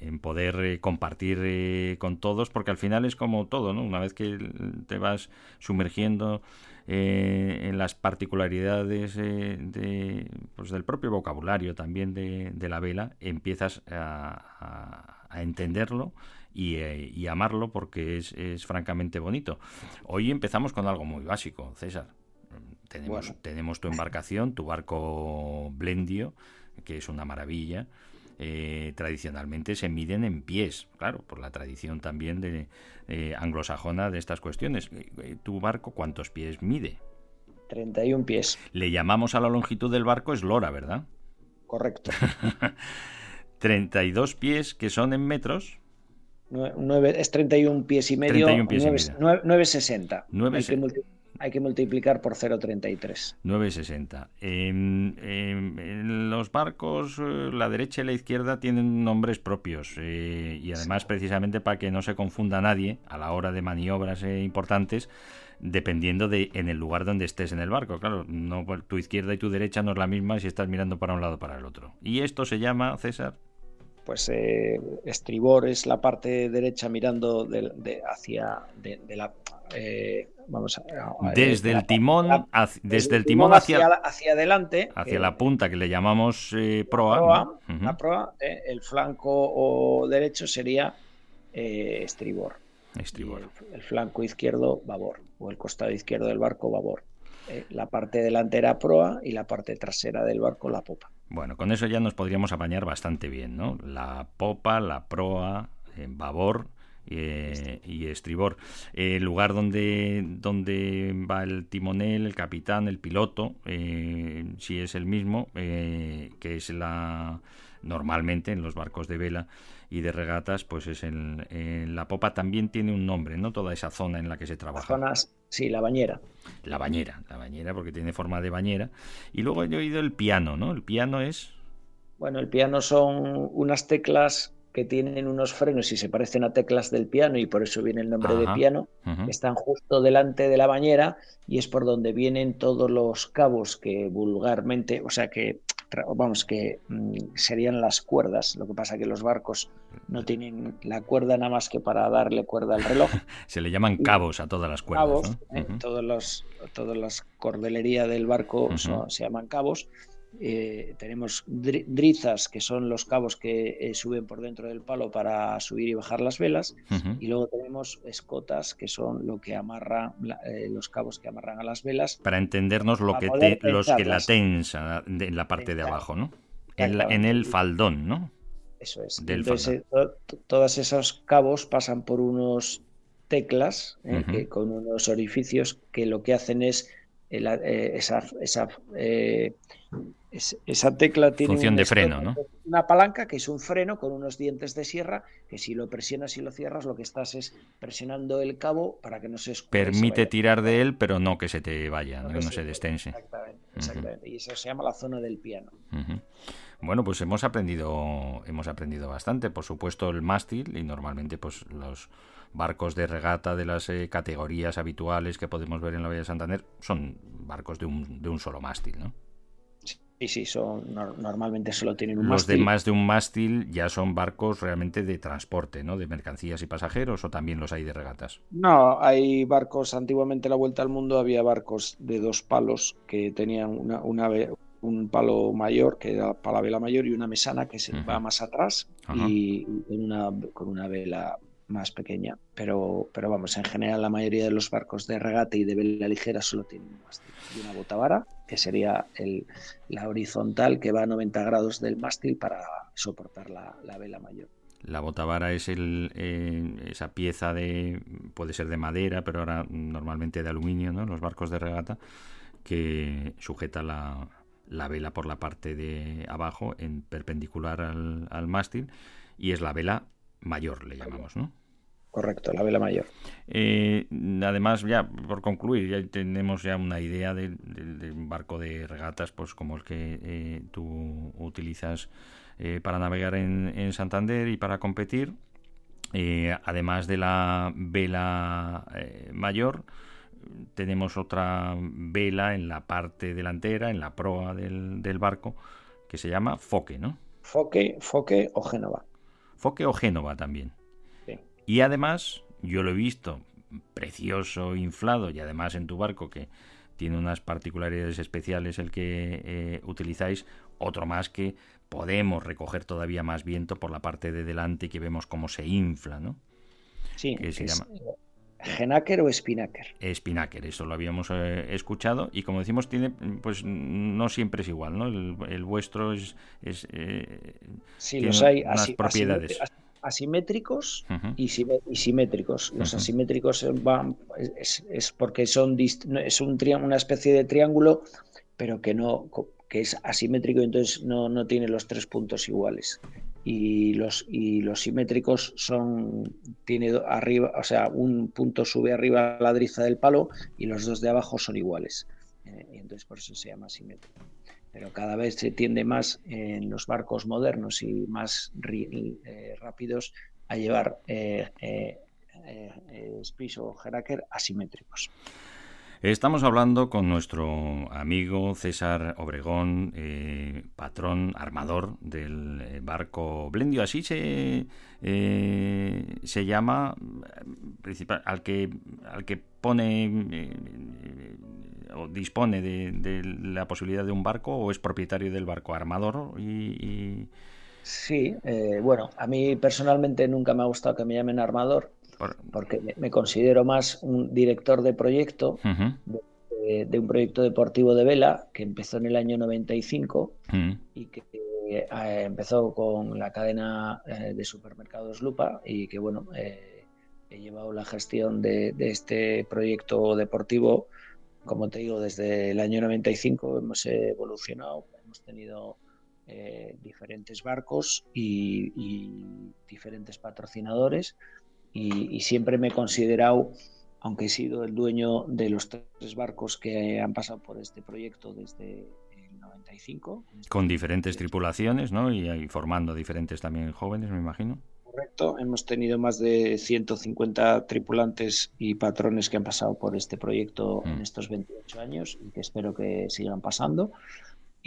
en, poder eh, compartir eh, con todos, porque al final es como todo, ¿no? Una vez que te vas sumergiendo eh, en las particularidades de, pues del propio vocabulario también de, la vela, empiezas a, entenderlo y, amarlo porque es, es, francamente bonito. Hoy empezamos con algo muy básico, César. Tenemos, tenemos tu embarcación, tu barco Blendio, que es una maravilla. Eh, tradicionalmente se miden en pies, claro, por la tradición también de eh, anglosajona de estas cuestiones. Eh, ¿Tu barco cuántos pies mide? 31 pies. Le llamamos a la longitud del barco eslora, ¿verdad? Correcto. 32 pies que son en metros. 9, es 31 pies y medio. 31 pies 960. 9, hay que multiplicar por 0,33. 9,60. En, los barcos, eh, la derecha y la izquierda tienen nombres propios eh, y además precisamente para que no se confunda nadie a la hora de maniobras eh, importantes, dependiendo de en el lugar donde estés en el barco. Claro, no, tu izquierda y tu derecha no es la misma si estás mirando para un lado o para el otro. Y esto se llama, César. Pues eh, estribor es la parte derecha mirando de, hacia de, la eh, vamos a, desde el timón desde, el timón hacia, hacia, adelante hacia la punta que le llamamos proa la proa, el flanco derecho sería estribor. Estribor. El, flanco izquierdo babor o el costado izquierdo del barco babor la parte delantera proa y la parte trasera del barco la popa bueno, con eso ya nos podríamos apañar bastante bien, ¿no? La popa, la proa, en babor eh, y estribor. El lugar donde, donde va el timonel, el capitán, el piloto, eh, si es el mismo, eh, que es la normalmente en los barcos de vela y de regatas, pues es en, la popa también tiene un nombre, ¿no? Toda esa zona en la que se trabaja. Zonas, sí, la bañera. La bañera, la bañera porque tiene forma de bañera. Y luego he oído el piano, ¿no? El piano es... Bueno, el piano son unas teclas que tienen unos frenos y se parecen a teclas del piano y por eso viene el nombre de piano, están justo delante de la bañera y es por donde vienen todos los cabos que vulgarmente, o sea que vamos, que mm, serían las cuerdas. Lo que pasa que los barcos no tienen la cuerda nada más que para darle cuerda al reloj. Se le llaman cabos a todas las cuerdas. Cabos, ¿eh? todos los, todas las cordelerías del barco se llaman cabos eh, tenemos drizas, que son los cabos que eh, suben por dentro del palo para subir y bajar las velas, y luego tenemos escotas, que son lo que amarra eh, los cabos que amarran a las velas. Para entendernos lo que los que la tensa en la parte de abajo, ¿no? En, el faldón, ¿no? Eso es. Entonces, todos esos cabos pasan por unos teclas con unos orificios que lo que hacen es esa, esa esa tecla tiene función de freno, ¿no? Una palanca que es un freno con unos dientes de sierra que si lo presionas y lo cierras lo que estás es presionando el cabo para que no se permite tirar de él, pero no que se te vaya, no, que no se destense. Exactamente, Y eso se llama la zona del piano. Bueno, pues hemos aprendido hemos aprendido bastante, por supuesto el mástil y normalmente pues los barcos de regata de las eh, categorías habituales que podemos ver en la Bahía de Santander son barcos de un, de un solo mástil, ¿no? Sí, sí, son, normalmente solo tienen un mástil. Los de más de un mástil ya son barcos realmente de transporte, ¿no? De mercancías y pasajeros o también los hay de regatas. No, hay barcos, antiguamente a la vuelta al mundo había barcos de dos palos que tenían una, un palo mayor que era para la vela mayor y una mesana que se va más atrás y una, con una vela más pequeña. Pero, pero vamos, en general la mayoría de los barcos de regate y de vela ligera solo tienen un mástil y una botavara, que sería el, la horizontal que va a 90 grados del mástil para soportar la, vela mayor. La botavara es el, eh, esa pieza de, puede ser de madera, pero ahora normalmente de aluminio, ¿no? Los barcos de regata, que sujeta la, la vela por la parte de abajo en perpendicular al, al mástil y es la vela mayor, le llamamos, ¿no? Correcto, la vela mayor. Eh, además, ya por concluir, ya tenemos ya una idea de, un barco de regatas, pues como el que eh, tú utilizas eh, para navegar en, Santander y para competir. además de la vela mayor, tenemos otra vela en la parte delantera, en la proa del, del barco, que se llama foque, ¿no? Foque, foque o Génova. Foque o Génova también. Y además, yo lo he visto precioso, inflado, y además en tu barco que tiene unas particularidades especiales el que eh, utilizáis, otro más que podemos recoger todavía más viento por la parte de delante y que vemos cómo se infla, ¿no? Sí, que se llama... ¿Genaker o Spinnaker? Spinnaker, eso lo habíamos eh, escuchado y como decimos, tiene, pues no siempre es igual, ¿no? El, vuestro es... es eh, sí, los hay unas propiedades. asimétricos y, simétricos. Los asimétricos van, es, porque son es un una especie de triángulo, pero que no que es asimétrico y entonces no, no tiene los tres puntos iguales y los, y los simétricos son, tiene arriba, o sea, un punto sube arriba a la driza del palo y los dos de abajo son iguales. Eh, y entonces por eso se llama simétrico. Pero cada vez se tiende más en los barcos modernos y más eh, rápidos a llevar eh, eh, o Heraker asimétricos. Estamos hablando con nuestro amigo César Obregón, eh, patrón armador del eh, barco Blendio. Así se, eh, se llama al que al que pone o dispone de, la posibilidad de un barco o es propietario del barco armador y... Sí, bueno, a mí personalmente nunca me ha gustado que me llamen armador porque me considero más un director de proyecto de, un proyecto deportivo de vela que empezó en el año 95 y que eh, empezó con la cadena eh, de supermercados Lupa y que bueno eh, he llevado la gestión de, este proyecto deportivo. Como te digo desde el año 95 hemos evolucionado hemos tenido diferentes barcos y diferentes patrocinadores y, siempre me he considerado, aunque he sido el dueño de los tres barcos que han pasado por este proyecto desde el 95. Con diferentes tripulaciones, ¿no? Y, formando diferentes también jóvenes, me imagino. Correcto, hemos tenido más de 150 tripulantes y patrones que han pasado por este proyecto en mm. estos 28 años y que espero que sigan pasando.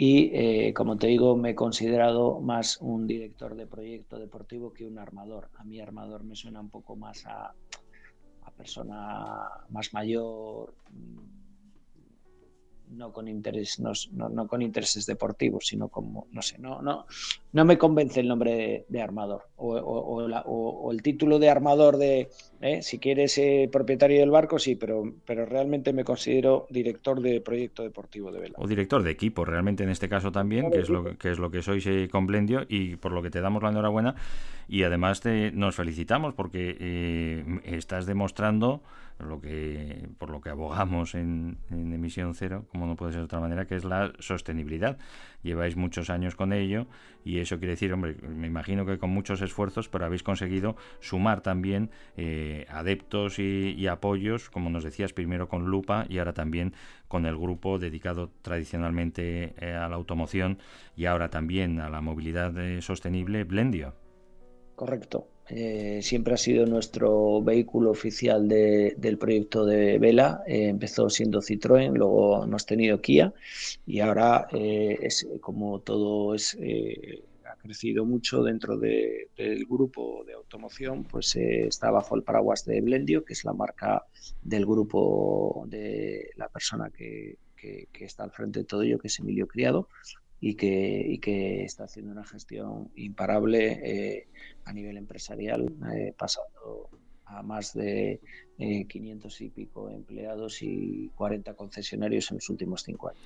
Y eh, como te digo, me he considerado más un director de proyecto deportivo que un armador. A mí armador me suena un poco más a, a persona más mayor, no con interés, no, no, con intereses deportivos, sino como, no sé, no, no, no me convence el nombre de, armador o, o, el título de armador de, ¿eh? si quieres ser propietario del barco, sí, pero, pero realmente me considero director de proyecto deportivo de vela. O director de equipo, realmente en este caso también, que es, lo, que es lo que sois eh, con Blendio y por lo que te damos la enhorabuena y además te, nos felicitamos porque eh, estás demostrando lo que, por lo que abogamos en, Emisión Cero, como no puede ser de otra manera, que es la sostenibilidad. Lleváis muchos años con ello y eso quiere decir, hombre, me imagino que con muchos esfuerzos, pero habéis conseguido sumar también eh, adeptos y, apoyos, como nos decías, primero con Lupa y ahora también con el grupo dedicado tradicionalmente eh, a la automoción y ahora también a la movilidad eh, sostenible, Blendio. Correcto. Eh, siempre ha sido nuestro vehículo oficial del proyecto de Vela. Eh, empezó siendo Citroën, luego hemos tenido Kia y ahora, eh, es, como todo es, ha crecido mucho dentro del grupo de automoción, pues está bajo el paraguas de Blendio, que es la marca del grupo de la persona que, que está al frente de todo ello, que es Emilio Criado y que, y que está haciendo una gestión imparable eh, a nivel empresarial, eh, pasando a más de 500 eh, y pico empleados y 40 concesionarios en los últimos cinco años.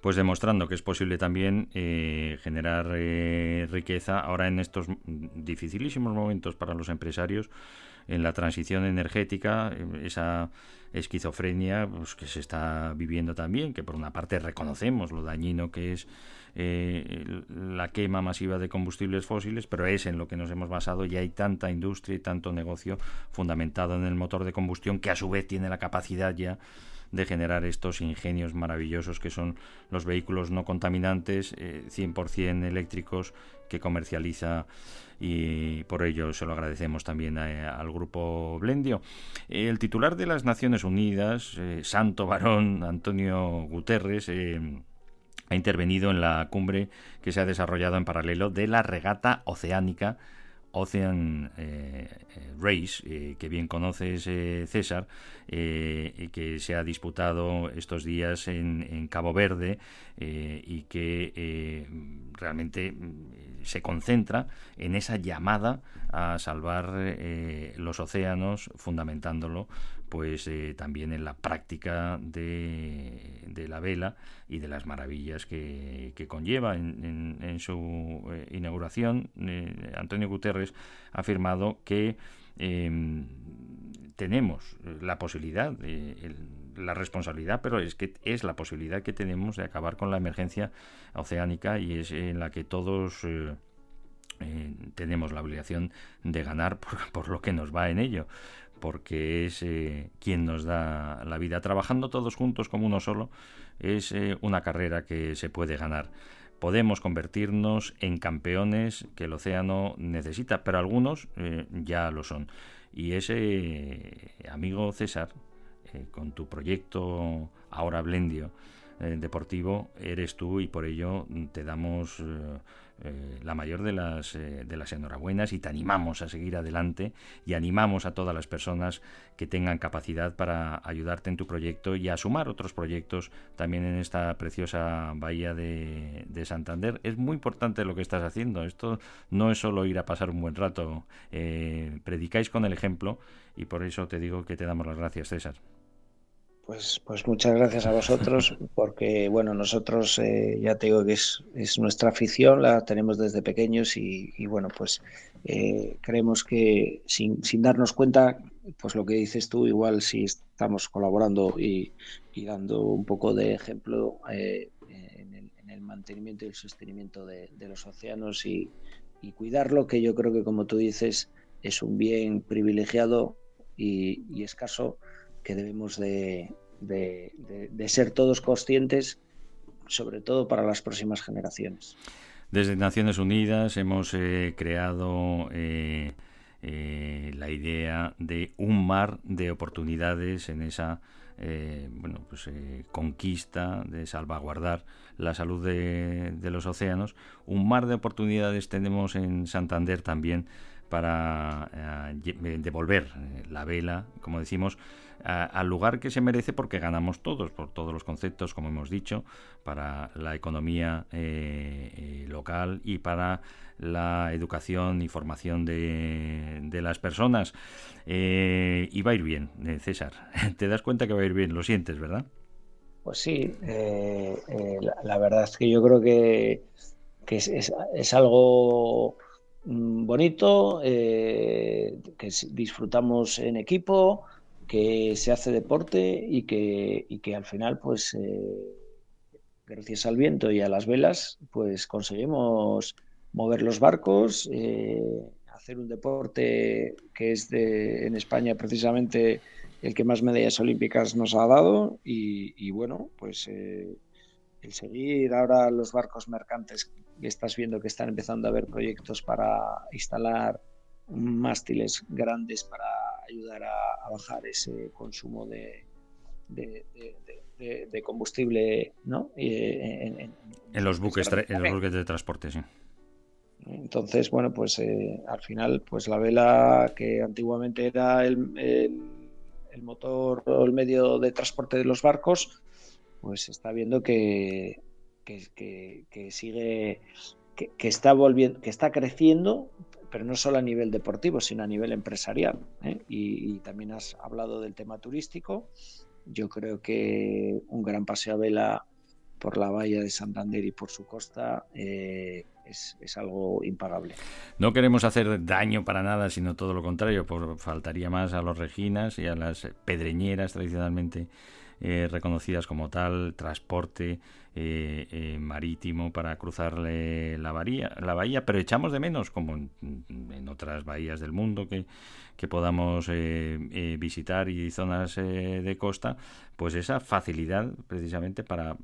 Pues demostrando que es posible también generar riqueza ahora en estos dificilísimos momentos para los empresarios en la transición energética, esa esquizofrenia pues, que se está viviendo también, que por una parte reconocemos lo dañino que es eh, la quema masiva de combustibles fósiles, pero es en lo que nos hemos basado y hay tanta industria y tanto negocio fundamentado en el motor de combustión que a su vez tiene la capacidad ya de generar estos ingenios maravillosos que son los vehículos no contaminantes, 100% eh, eléctricos que comercializa y por ello se lo agradecemos también al grupo Blendio. El titular de las Naciones Unidas, eh, Santo Varón Antonio Guterres, ha intervenido en la cumbre que se ha desarrollado en paralelo de la regata oceánica Ocean eh, eh, Race, eh, que bien conoces César, que se ha disputado estos días en, Cabo Verde y que realmente mm, se concentra en esa llamada a salvar los océanos, fundamentándolo pues eh, también en la práctica de, la vela y de las maravillas que, conlleva. En, su eh, inauguración, eh, Antonio Guterres ha afirmado que em, tenemos la posibilidad, la responsabilidad, pero es que es la posibilidad que tenemos de acabar con la emergencia oceánica y es en la que todos tenemos la obligación de ganar por, lo que nos va en ello porque es eh, quien nos da la vida. Trabajando todos juntos como uno solo es eh, una carrera que se puede ganar. Podemos convertirnos en campeones que el océano necesita, pero algunos eh, ya lo son. Y ese amigo César con tu proyecto ahora Blendio deportivo eres tú y por ello te damos eh, la mayor de las, eh, de las enhorabuenas y te animamos a seguir adelante y animamos a todas las personas que tengan capacidad para ayudarte en tu proyecto y a sumar otros proyectos también en esta preciosa bahía de, Santander. Es muy importante lo que estás haciendo. Esto no es solo ir a pasar un buen rato. Eh, predicáis con el ejemplo y por eso te digo que te damos las gracias, César. Pues, pues muchas gracias a vosotros, porque bueno, nosotros eh, ya te digo que es, nuestra afición, la tenemos desde pequeños y, bueno, pues eh, creemos que sin, sin, darnos cuenta, pues lo que dices tú, igual si estamos colaborando y, dando un poco de ejemplo eh, en, el, mantenimiento y el sostenimiento de, los océanos y, y cuidarlo, que yo creo que como tú dices es un bien privilegiado y escaso que debemos de, ser todos conscientes, sobre todo para las próximas generaciones. Desde Naciones Unidas hemos eh, creado eh, eh, la idea de un mar de oportunidades en esa bueno, pues, conquista de salvaguardar la salud de, de, los océanos. Un mar de oportunidades tenemos en Santander también para devolver la vela, como decimos, al lugar que se merece porque ganamos todos, por todos los conceptos, como hemos dicho, para la economía eh, eh, local y para la educación y formación de, las personas. Eh, y va a ir bien, César. Te das cuenta que va a ir bien, lo sientes, ¿verdad? Pues sí, la, verdad es que yo creo que, es, es, algo mm, bonito, que disfrutamos en equipo, que se hace deporte y que, y que al final, pues, eh, gracias al viento y a las velas, pues conseguimos mover los barcos, eh, hacer un deporte que es de, en España precisamente el que más medallas olímpicas nos ha dado y, bueno, pues eh, el seguir ahora los barcos mercantes que estás viendo que están empezando a haber proyectos para instalar mástiles grandes para ayudar a, bajar ese consumo de, de, combustible ¿no? en, los buques en los buques de transporte, sí. Entonces, bueno, pues eh, al final, pues la vela que antiguamente era el, el, motor o el medio de transporte de los barcos, pues está viendo que, que, que, sigue, que, está volviendo, que está creciendo, pero no solo a nivel deportivo, sino a nivel empresarial. ¿eh? Y, también has hablado del tema turístico. Yo creo que un gran paseo a vela por la bahía de Santander y por su costa eh, es, algo impagable. No queremos hacer daño para nada, sino todo lo contrario, por, faltaría más a los reginas y a las pedreñeras tradicionalmente eh, reconocidas como tal, transporte eh, eh, marítimo para cruzarle la bahía, la bahía, pero echamos de menos, como en, otras bahías del mundo que, que podamos visitar y zonas de costa, pues esa facilidad precisamente para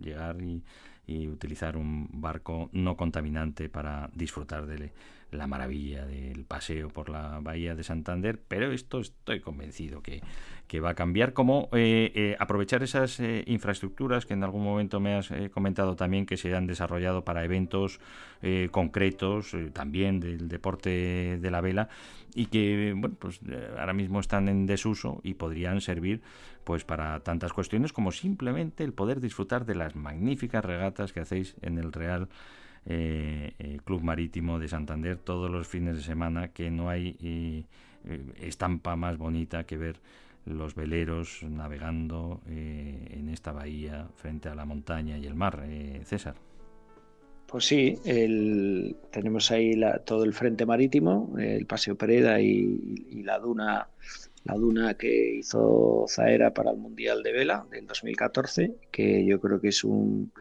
llegar y, y utilizar un barco no contaminante para disfrutar de la maravilla del paseo por la bahía de Santander, pero esto estoy convencido que, que va a cambiar. Cómo eh, eh, aprovechar esas eh, infraestructuras que en algún momento me has comentado también que se han desarrollado para eventos concretos, también del deporte de la vela, y que bueno, pues ahora mismo están en desuso y podrían servir pues para tantas cuestiones como simplemente el poder disfrutar de las magníficas regatas que hacéis en el Real Club Marítimo de Santander todos los fines de semana, que no hay estampa más bonita que ver los veleros navegando eh, en esta bahía frente a la montaña y el mar, eh, César. Pues sí, tenemos ahí todo el frente marítimo, el Paseo Pereda y, la duna la duna que hizo Zaera para el Mundial de Vela del 2014, que yo creo que es un,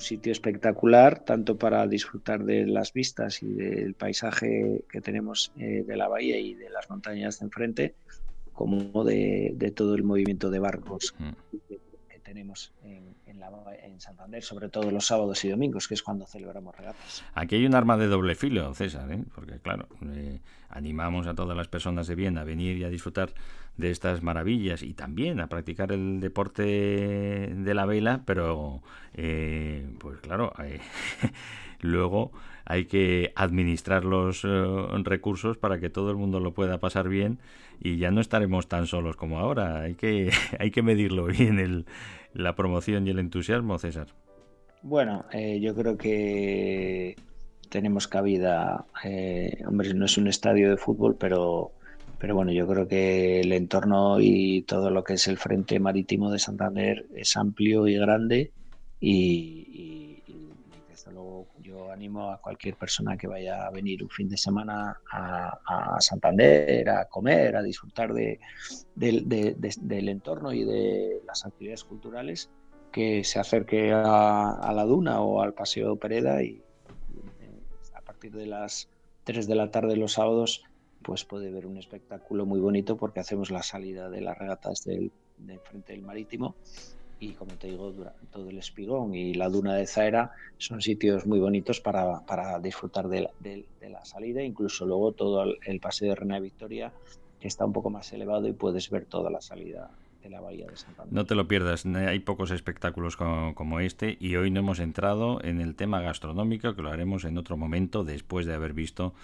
sitio espectacular, tanto para disfrutar de las vistas y del paisaje que tenemos eh, de la bahía y de las montañas de enfrente, como de, todo el movimiento de barcos mm. que, tenemos en, en, Santander, sobre todo los sábados y domingos, que es cuando celebramos regatas. Aquí hay un arma de doble filo, César, ¿eh? porque claro, eh, animamos a todas las personas de bien a venir y a disfrutar de estas maravillas y también a practicar el deporte de la vela, pero eh, pues claro, luego hay que administrar los recursos para que todo el mundo lo pueda pasar bien y ya no estaremos tan solos como ahora. Hay que, hay que medirlo bien el, la promoción y el entusiasmo, César. Bueno, eh, yo creo que tenemos cabida. Eh, hombre, no es un estadio de fútbol, pero, pero bueno, yo creo que el entorno y todo lo que es el frente marítimo de Santander es amplio y grande y yo animo a cualquier persona que vaya a venir un fin de semana a, Santander a comer, a disfrutar de, del entorno y de las actividades culturales, que se acerque a, la duna o al Paseo Pereda y a partir de las 3 de la tarde los sábados pues puede ver un espectáculo muy bonito porque hacemos la salida de las regatas del, del frente del marítimo y como te digo, todo el espigón y la duna de Zaera son sitios muy bonitos para, para disfrutar de la, de, la, salida, incluso luego todo el, paseo de Reina Victoria, que está un poco más elevado y puedes ver toda la salida de la bahía de Santander. No te lo pierdas, hay pocos espectáculos como, este y hoy no hemos entrado en el tema gastronómico, que lo haremos en otro momento después de haber visto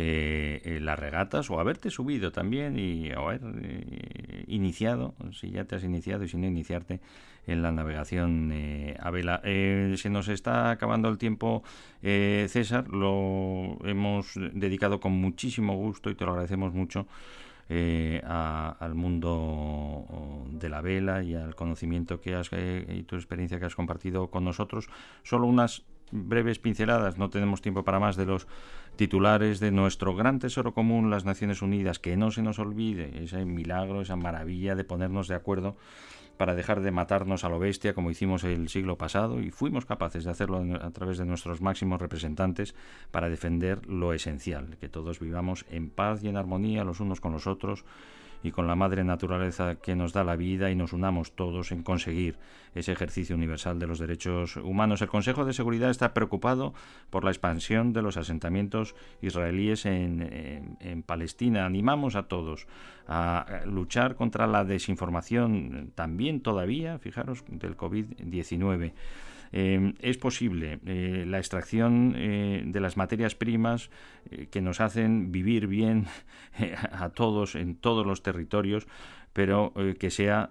eh, eh, las regatas o haberte subido también y haber eh, iniciado, si ya te has iniciado y si no iniciarte en la navegación a vela. se nos está acabando el tiempo, César, lo hemos dedicado con muchísimo gusto y te lo agradecemos mucho. al mundo de la vela y al conocimiento que has y tu experiencia que has compartido con nosotros. Solo unas breves pinceladas, no tenemos tiempo para más de los titulares de nuestro gran tesoro común, las Naciones Unidas, que no se nos olvide ese milagro, esa maravilla de ponernos de acuerdo para dejar de matarnos a lo bestia como hicimos el siglo pasado y fuimos capaces de hacerlo a través de nuestros máximos representantes para defender lo esencial, que todos vivamos en paz y en armonía los unos con los otros y con la madre naturaleza que nos da la vida y nos unamos todos en conseguir ese ejercicio universal de los derechos humanos. El Consejo de Seguridad está preocupado por la expansión de los asentamientos israelíes en, Palestina. Animamos a todos a luchar contra la desinformación también todavía, fijaros, del COVID-19. Eh, es posible eh, la extracción eh, de las materias primas que nos hacen vivir bien a todos en todos los territorios, pero que sea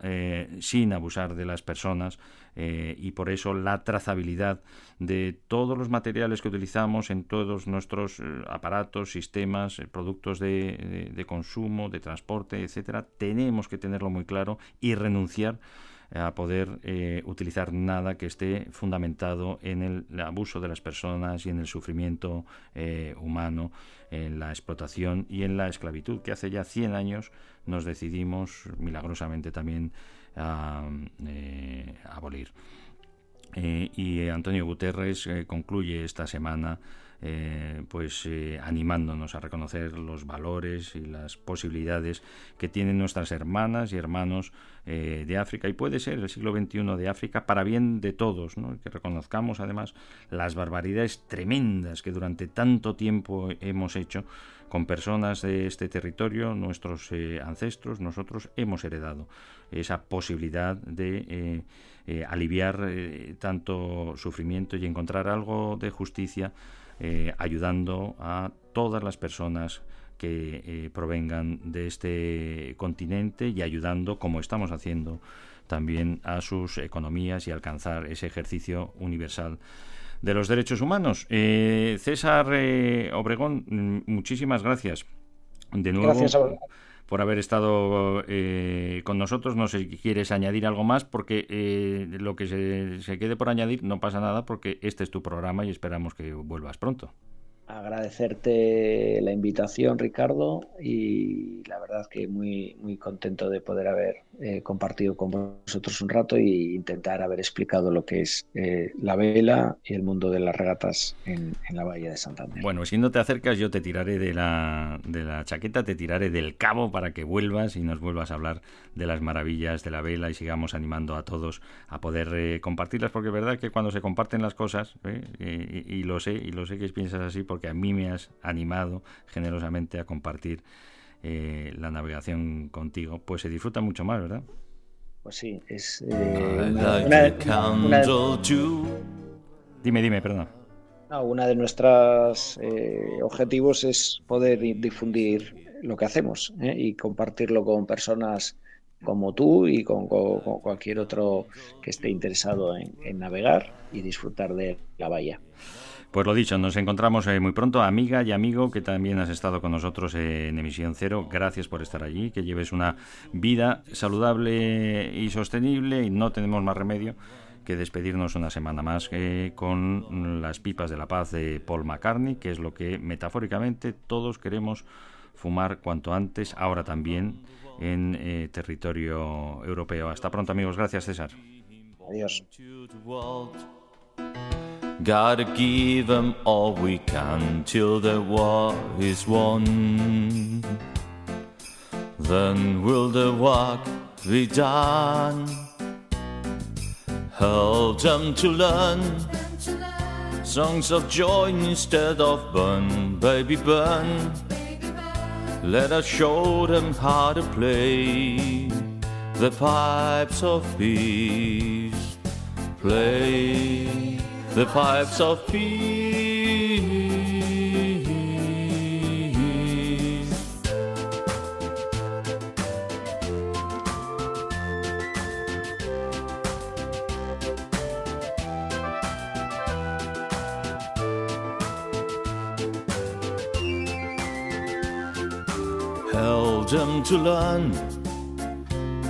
sin abusar de las personas y por eso la trazabilidad de todos los materiales que utilizamos en todos nuestros aparatos, sistemas, productos de, consumo, de transporte, etcétera, tenemos que tenerlo muy claro y renunciar poder eh, utilizar nada que esté fundamentado en el abuso de las personas y en el sufrimiento eh, humano, en la explotación y en la esclavitud, que hace ya 100 años nos decidimos milagrosamente también a eh, abolir. y Antonio Guterres concluye esta semana eh, pues eh, animándonos a reconocer los valores y las posibilidades que tienen nuestras hermanas y hermanos eh, de África. Y puede ser el siglo XXI de África para bien de todos, que reconozcamos además las barbaridades tremendas que durante tanto tiempo hemos hecho con personas de este territorio, nuestros ancestros, nosotros hemos heredado esa posibilidad de aliviar tanto sufrimiento y encontrar algo de justicia eh, ayudando a todas las personas que eh, provengan de este continente y ayudando, como estamos haciendo, también a sus economías y alcanzar ese ejercicio universal de los derechos humanos. Eh, César Obregón, mm, muchísimas gracias. De nuevo. Gracias por haber estado eh, con nosotros. No sé si quieres añadir algo más, porque eh, lo que se, quede por añadir no pasa nada, porque este es tu programa y esperamos que vuelvas pronto. Agradecerte la invitación, Ricardo, y la verdad que muy, muy contento de poder haber eh, compartido con vosotros un rato e intentar haber explicado lo que es eh, la vela y el mundo de las regatas en, la Bahía de Santander. Bueno, si no te acercas, yo te tiraré de la, de la chaqueta, te tiraré del cabo para que vuelvas y nos vuelvas a hablar de las maravillas de la vela y sigamos animando a todos a poder eh, compartirlas, porque es verdad que cuando se comparten las cosas, y, y, lo sé, y lo sé que piensas así, porque a mí me has animado generosamente a compartir eh, la navegación contigo, pues se disfruta mucho más, ¿verdad? Pues sí, es eh, una, Dime, dime, perdón. una de nuestros eh, objetivos es poder difundir lo que hacemos y compartirlo con personas como tú y con, cualquier otro que esté interesado en navegar y disfrutar de la bahía. Pues lo dicho, nos encontramos eh, muy pronto, amiga y amigo que también has estado con nosotros en Emisión Cero. Gracias por estar allí, que lleves una vida saludable y sostenible y no tenemos más remedio que despedirnos una semana más eh, con las pipas de la paz de Paul McCartney, que es lo que metafóricamente todos queremos fumar cuanto antes, ahora también en eh, territorio europeo. Hasta pronto amigos, gracias César. Adiós. Gotta give them all we can till the war is won. Then will the work be done? Help them to learn songs of joy instead of burn, baby burn. Let us show them how to play the pipes of peace. Play the pipes of peace. Held them to learn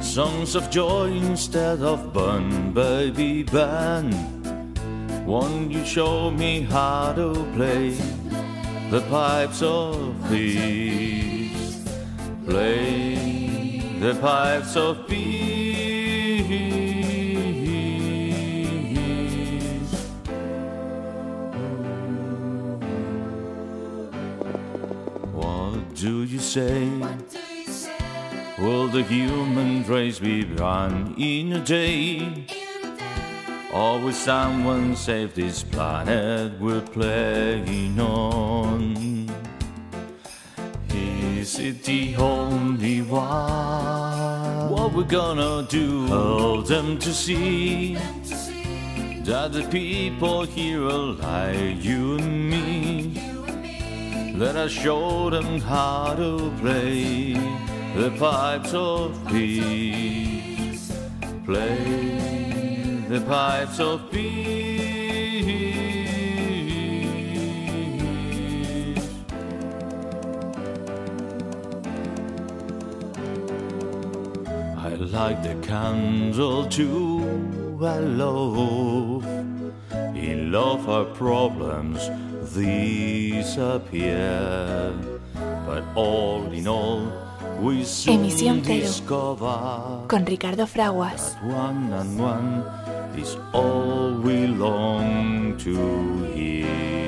songs of joy instead of burn, baby, burn. Won't you show me how to play the pipes of peace? Play the pipes of peace. What do you say? Will the human race be run in a day? Will someone save this planet we're playing on? Is it the only one? What we're gonna do? Help them to see that the people here are like you and me. Let us show them how to play the pipes of peace. Play the pipes of peace. I like the candle too, I love. In love, our problems disappear. But all in all, we Emisión Cero con Ricardo Fraguas is all we long to hear.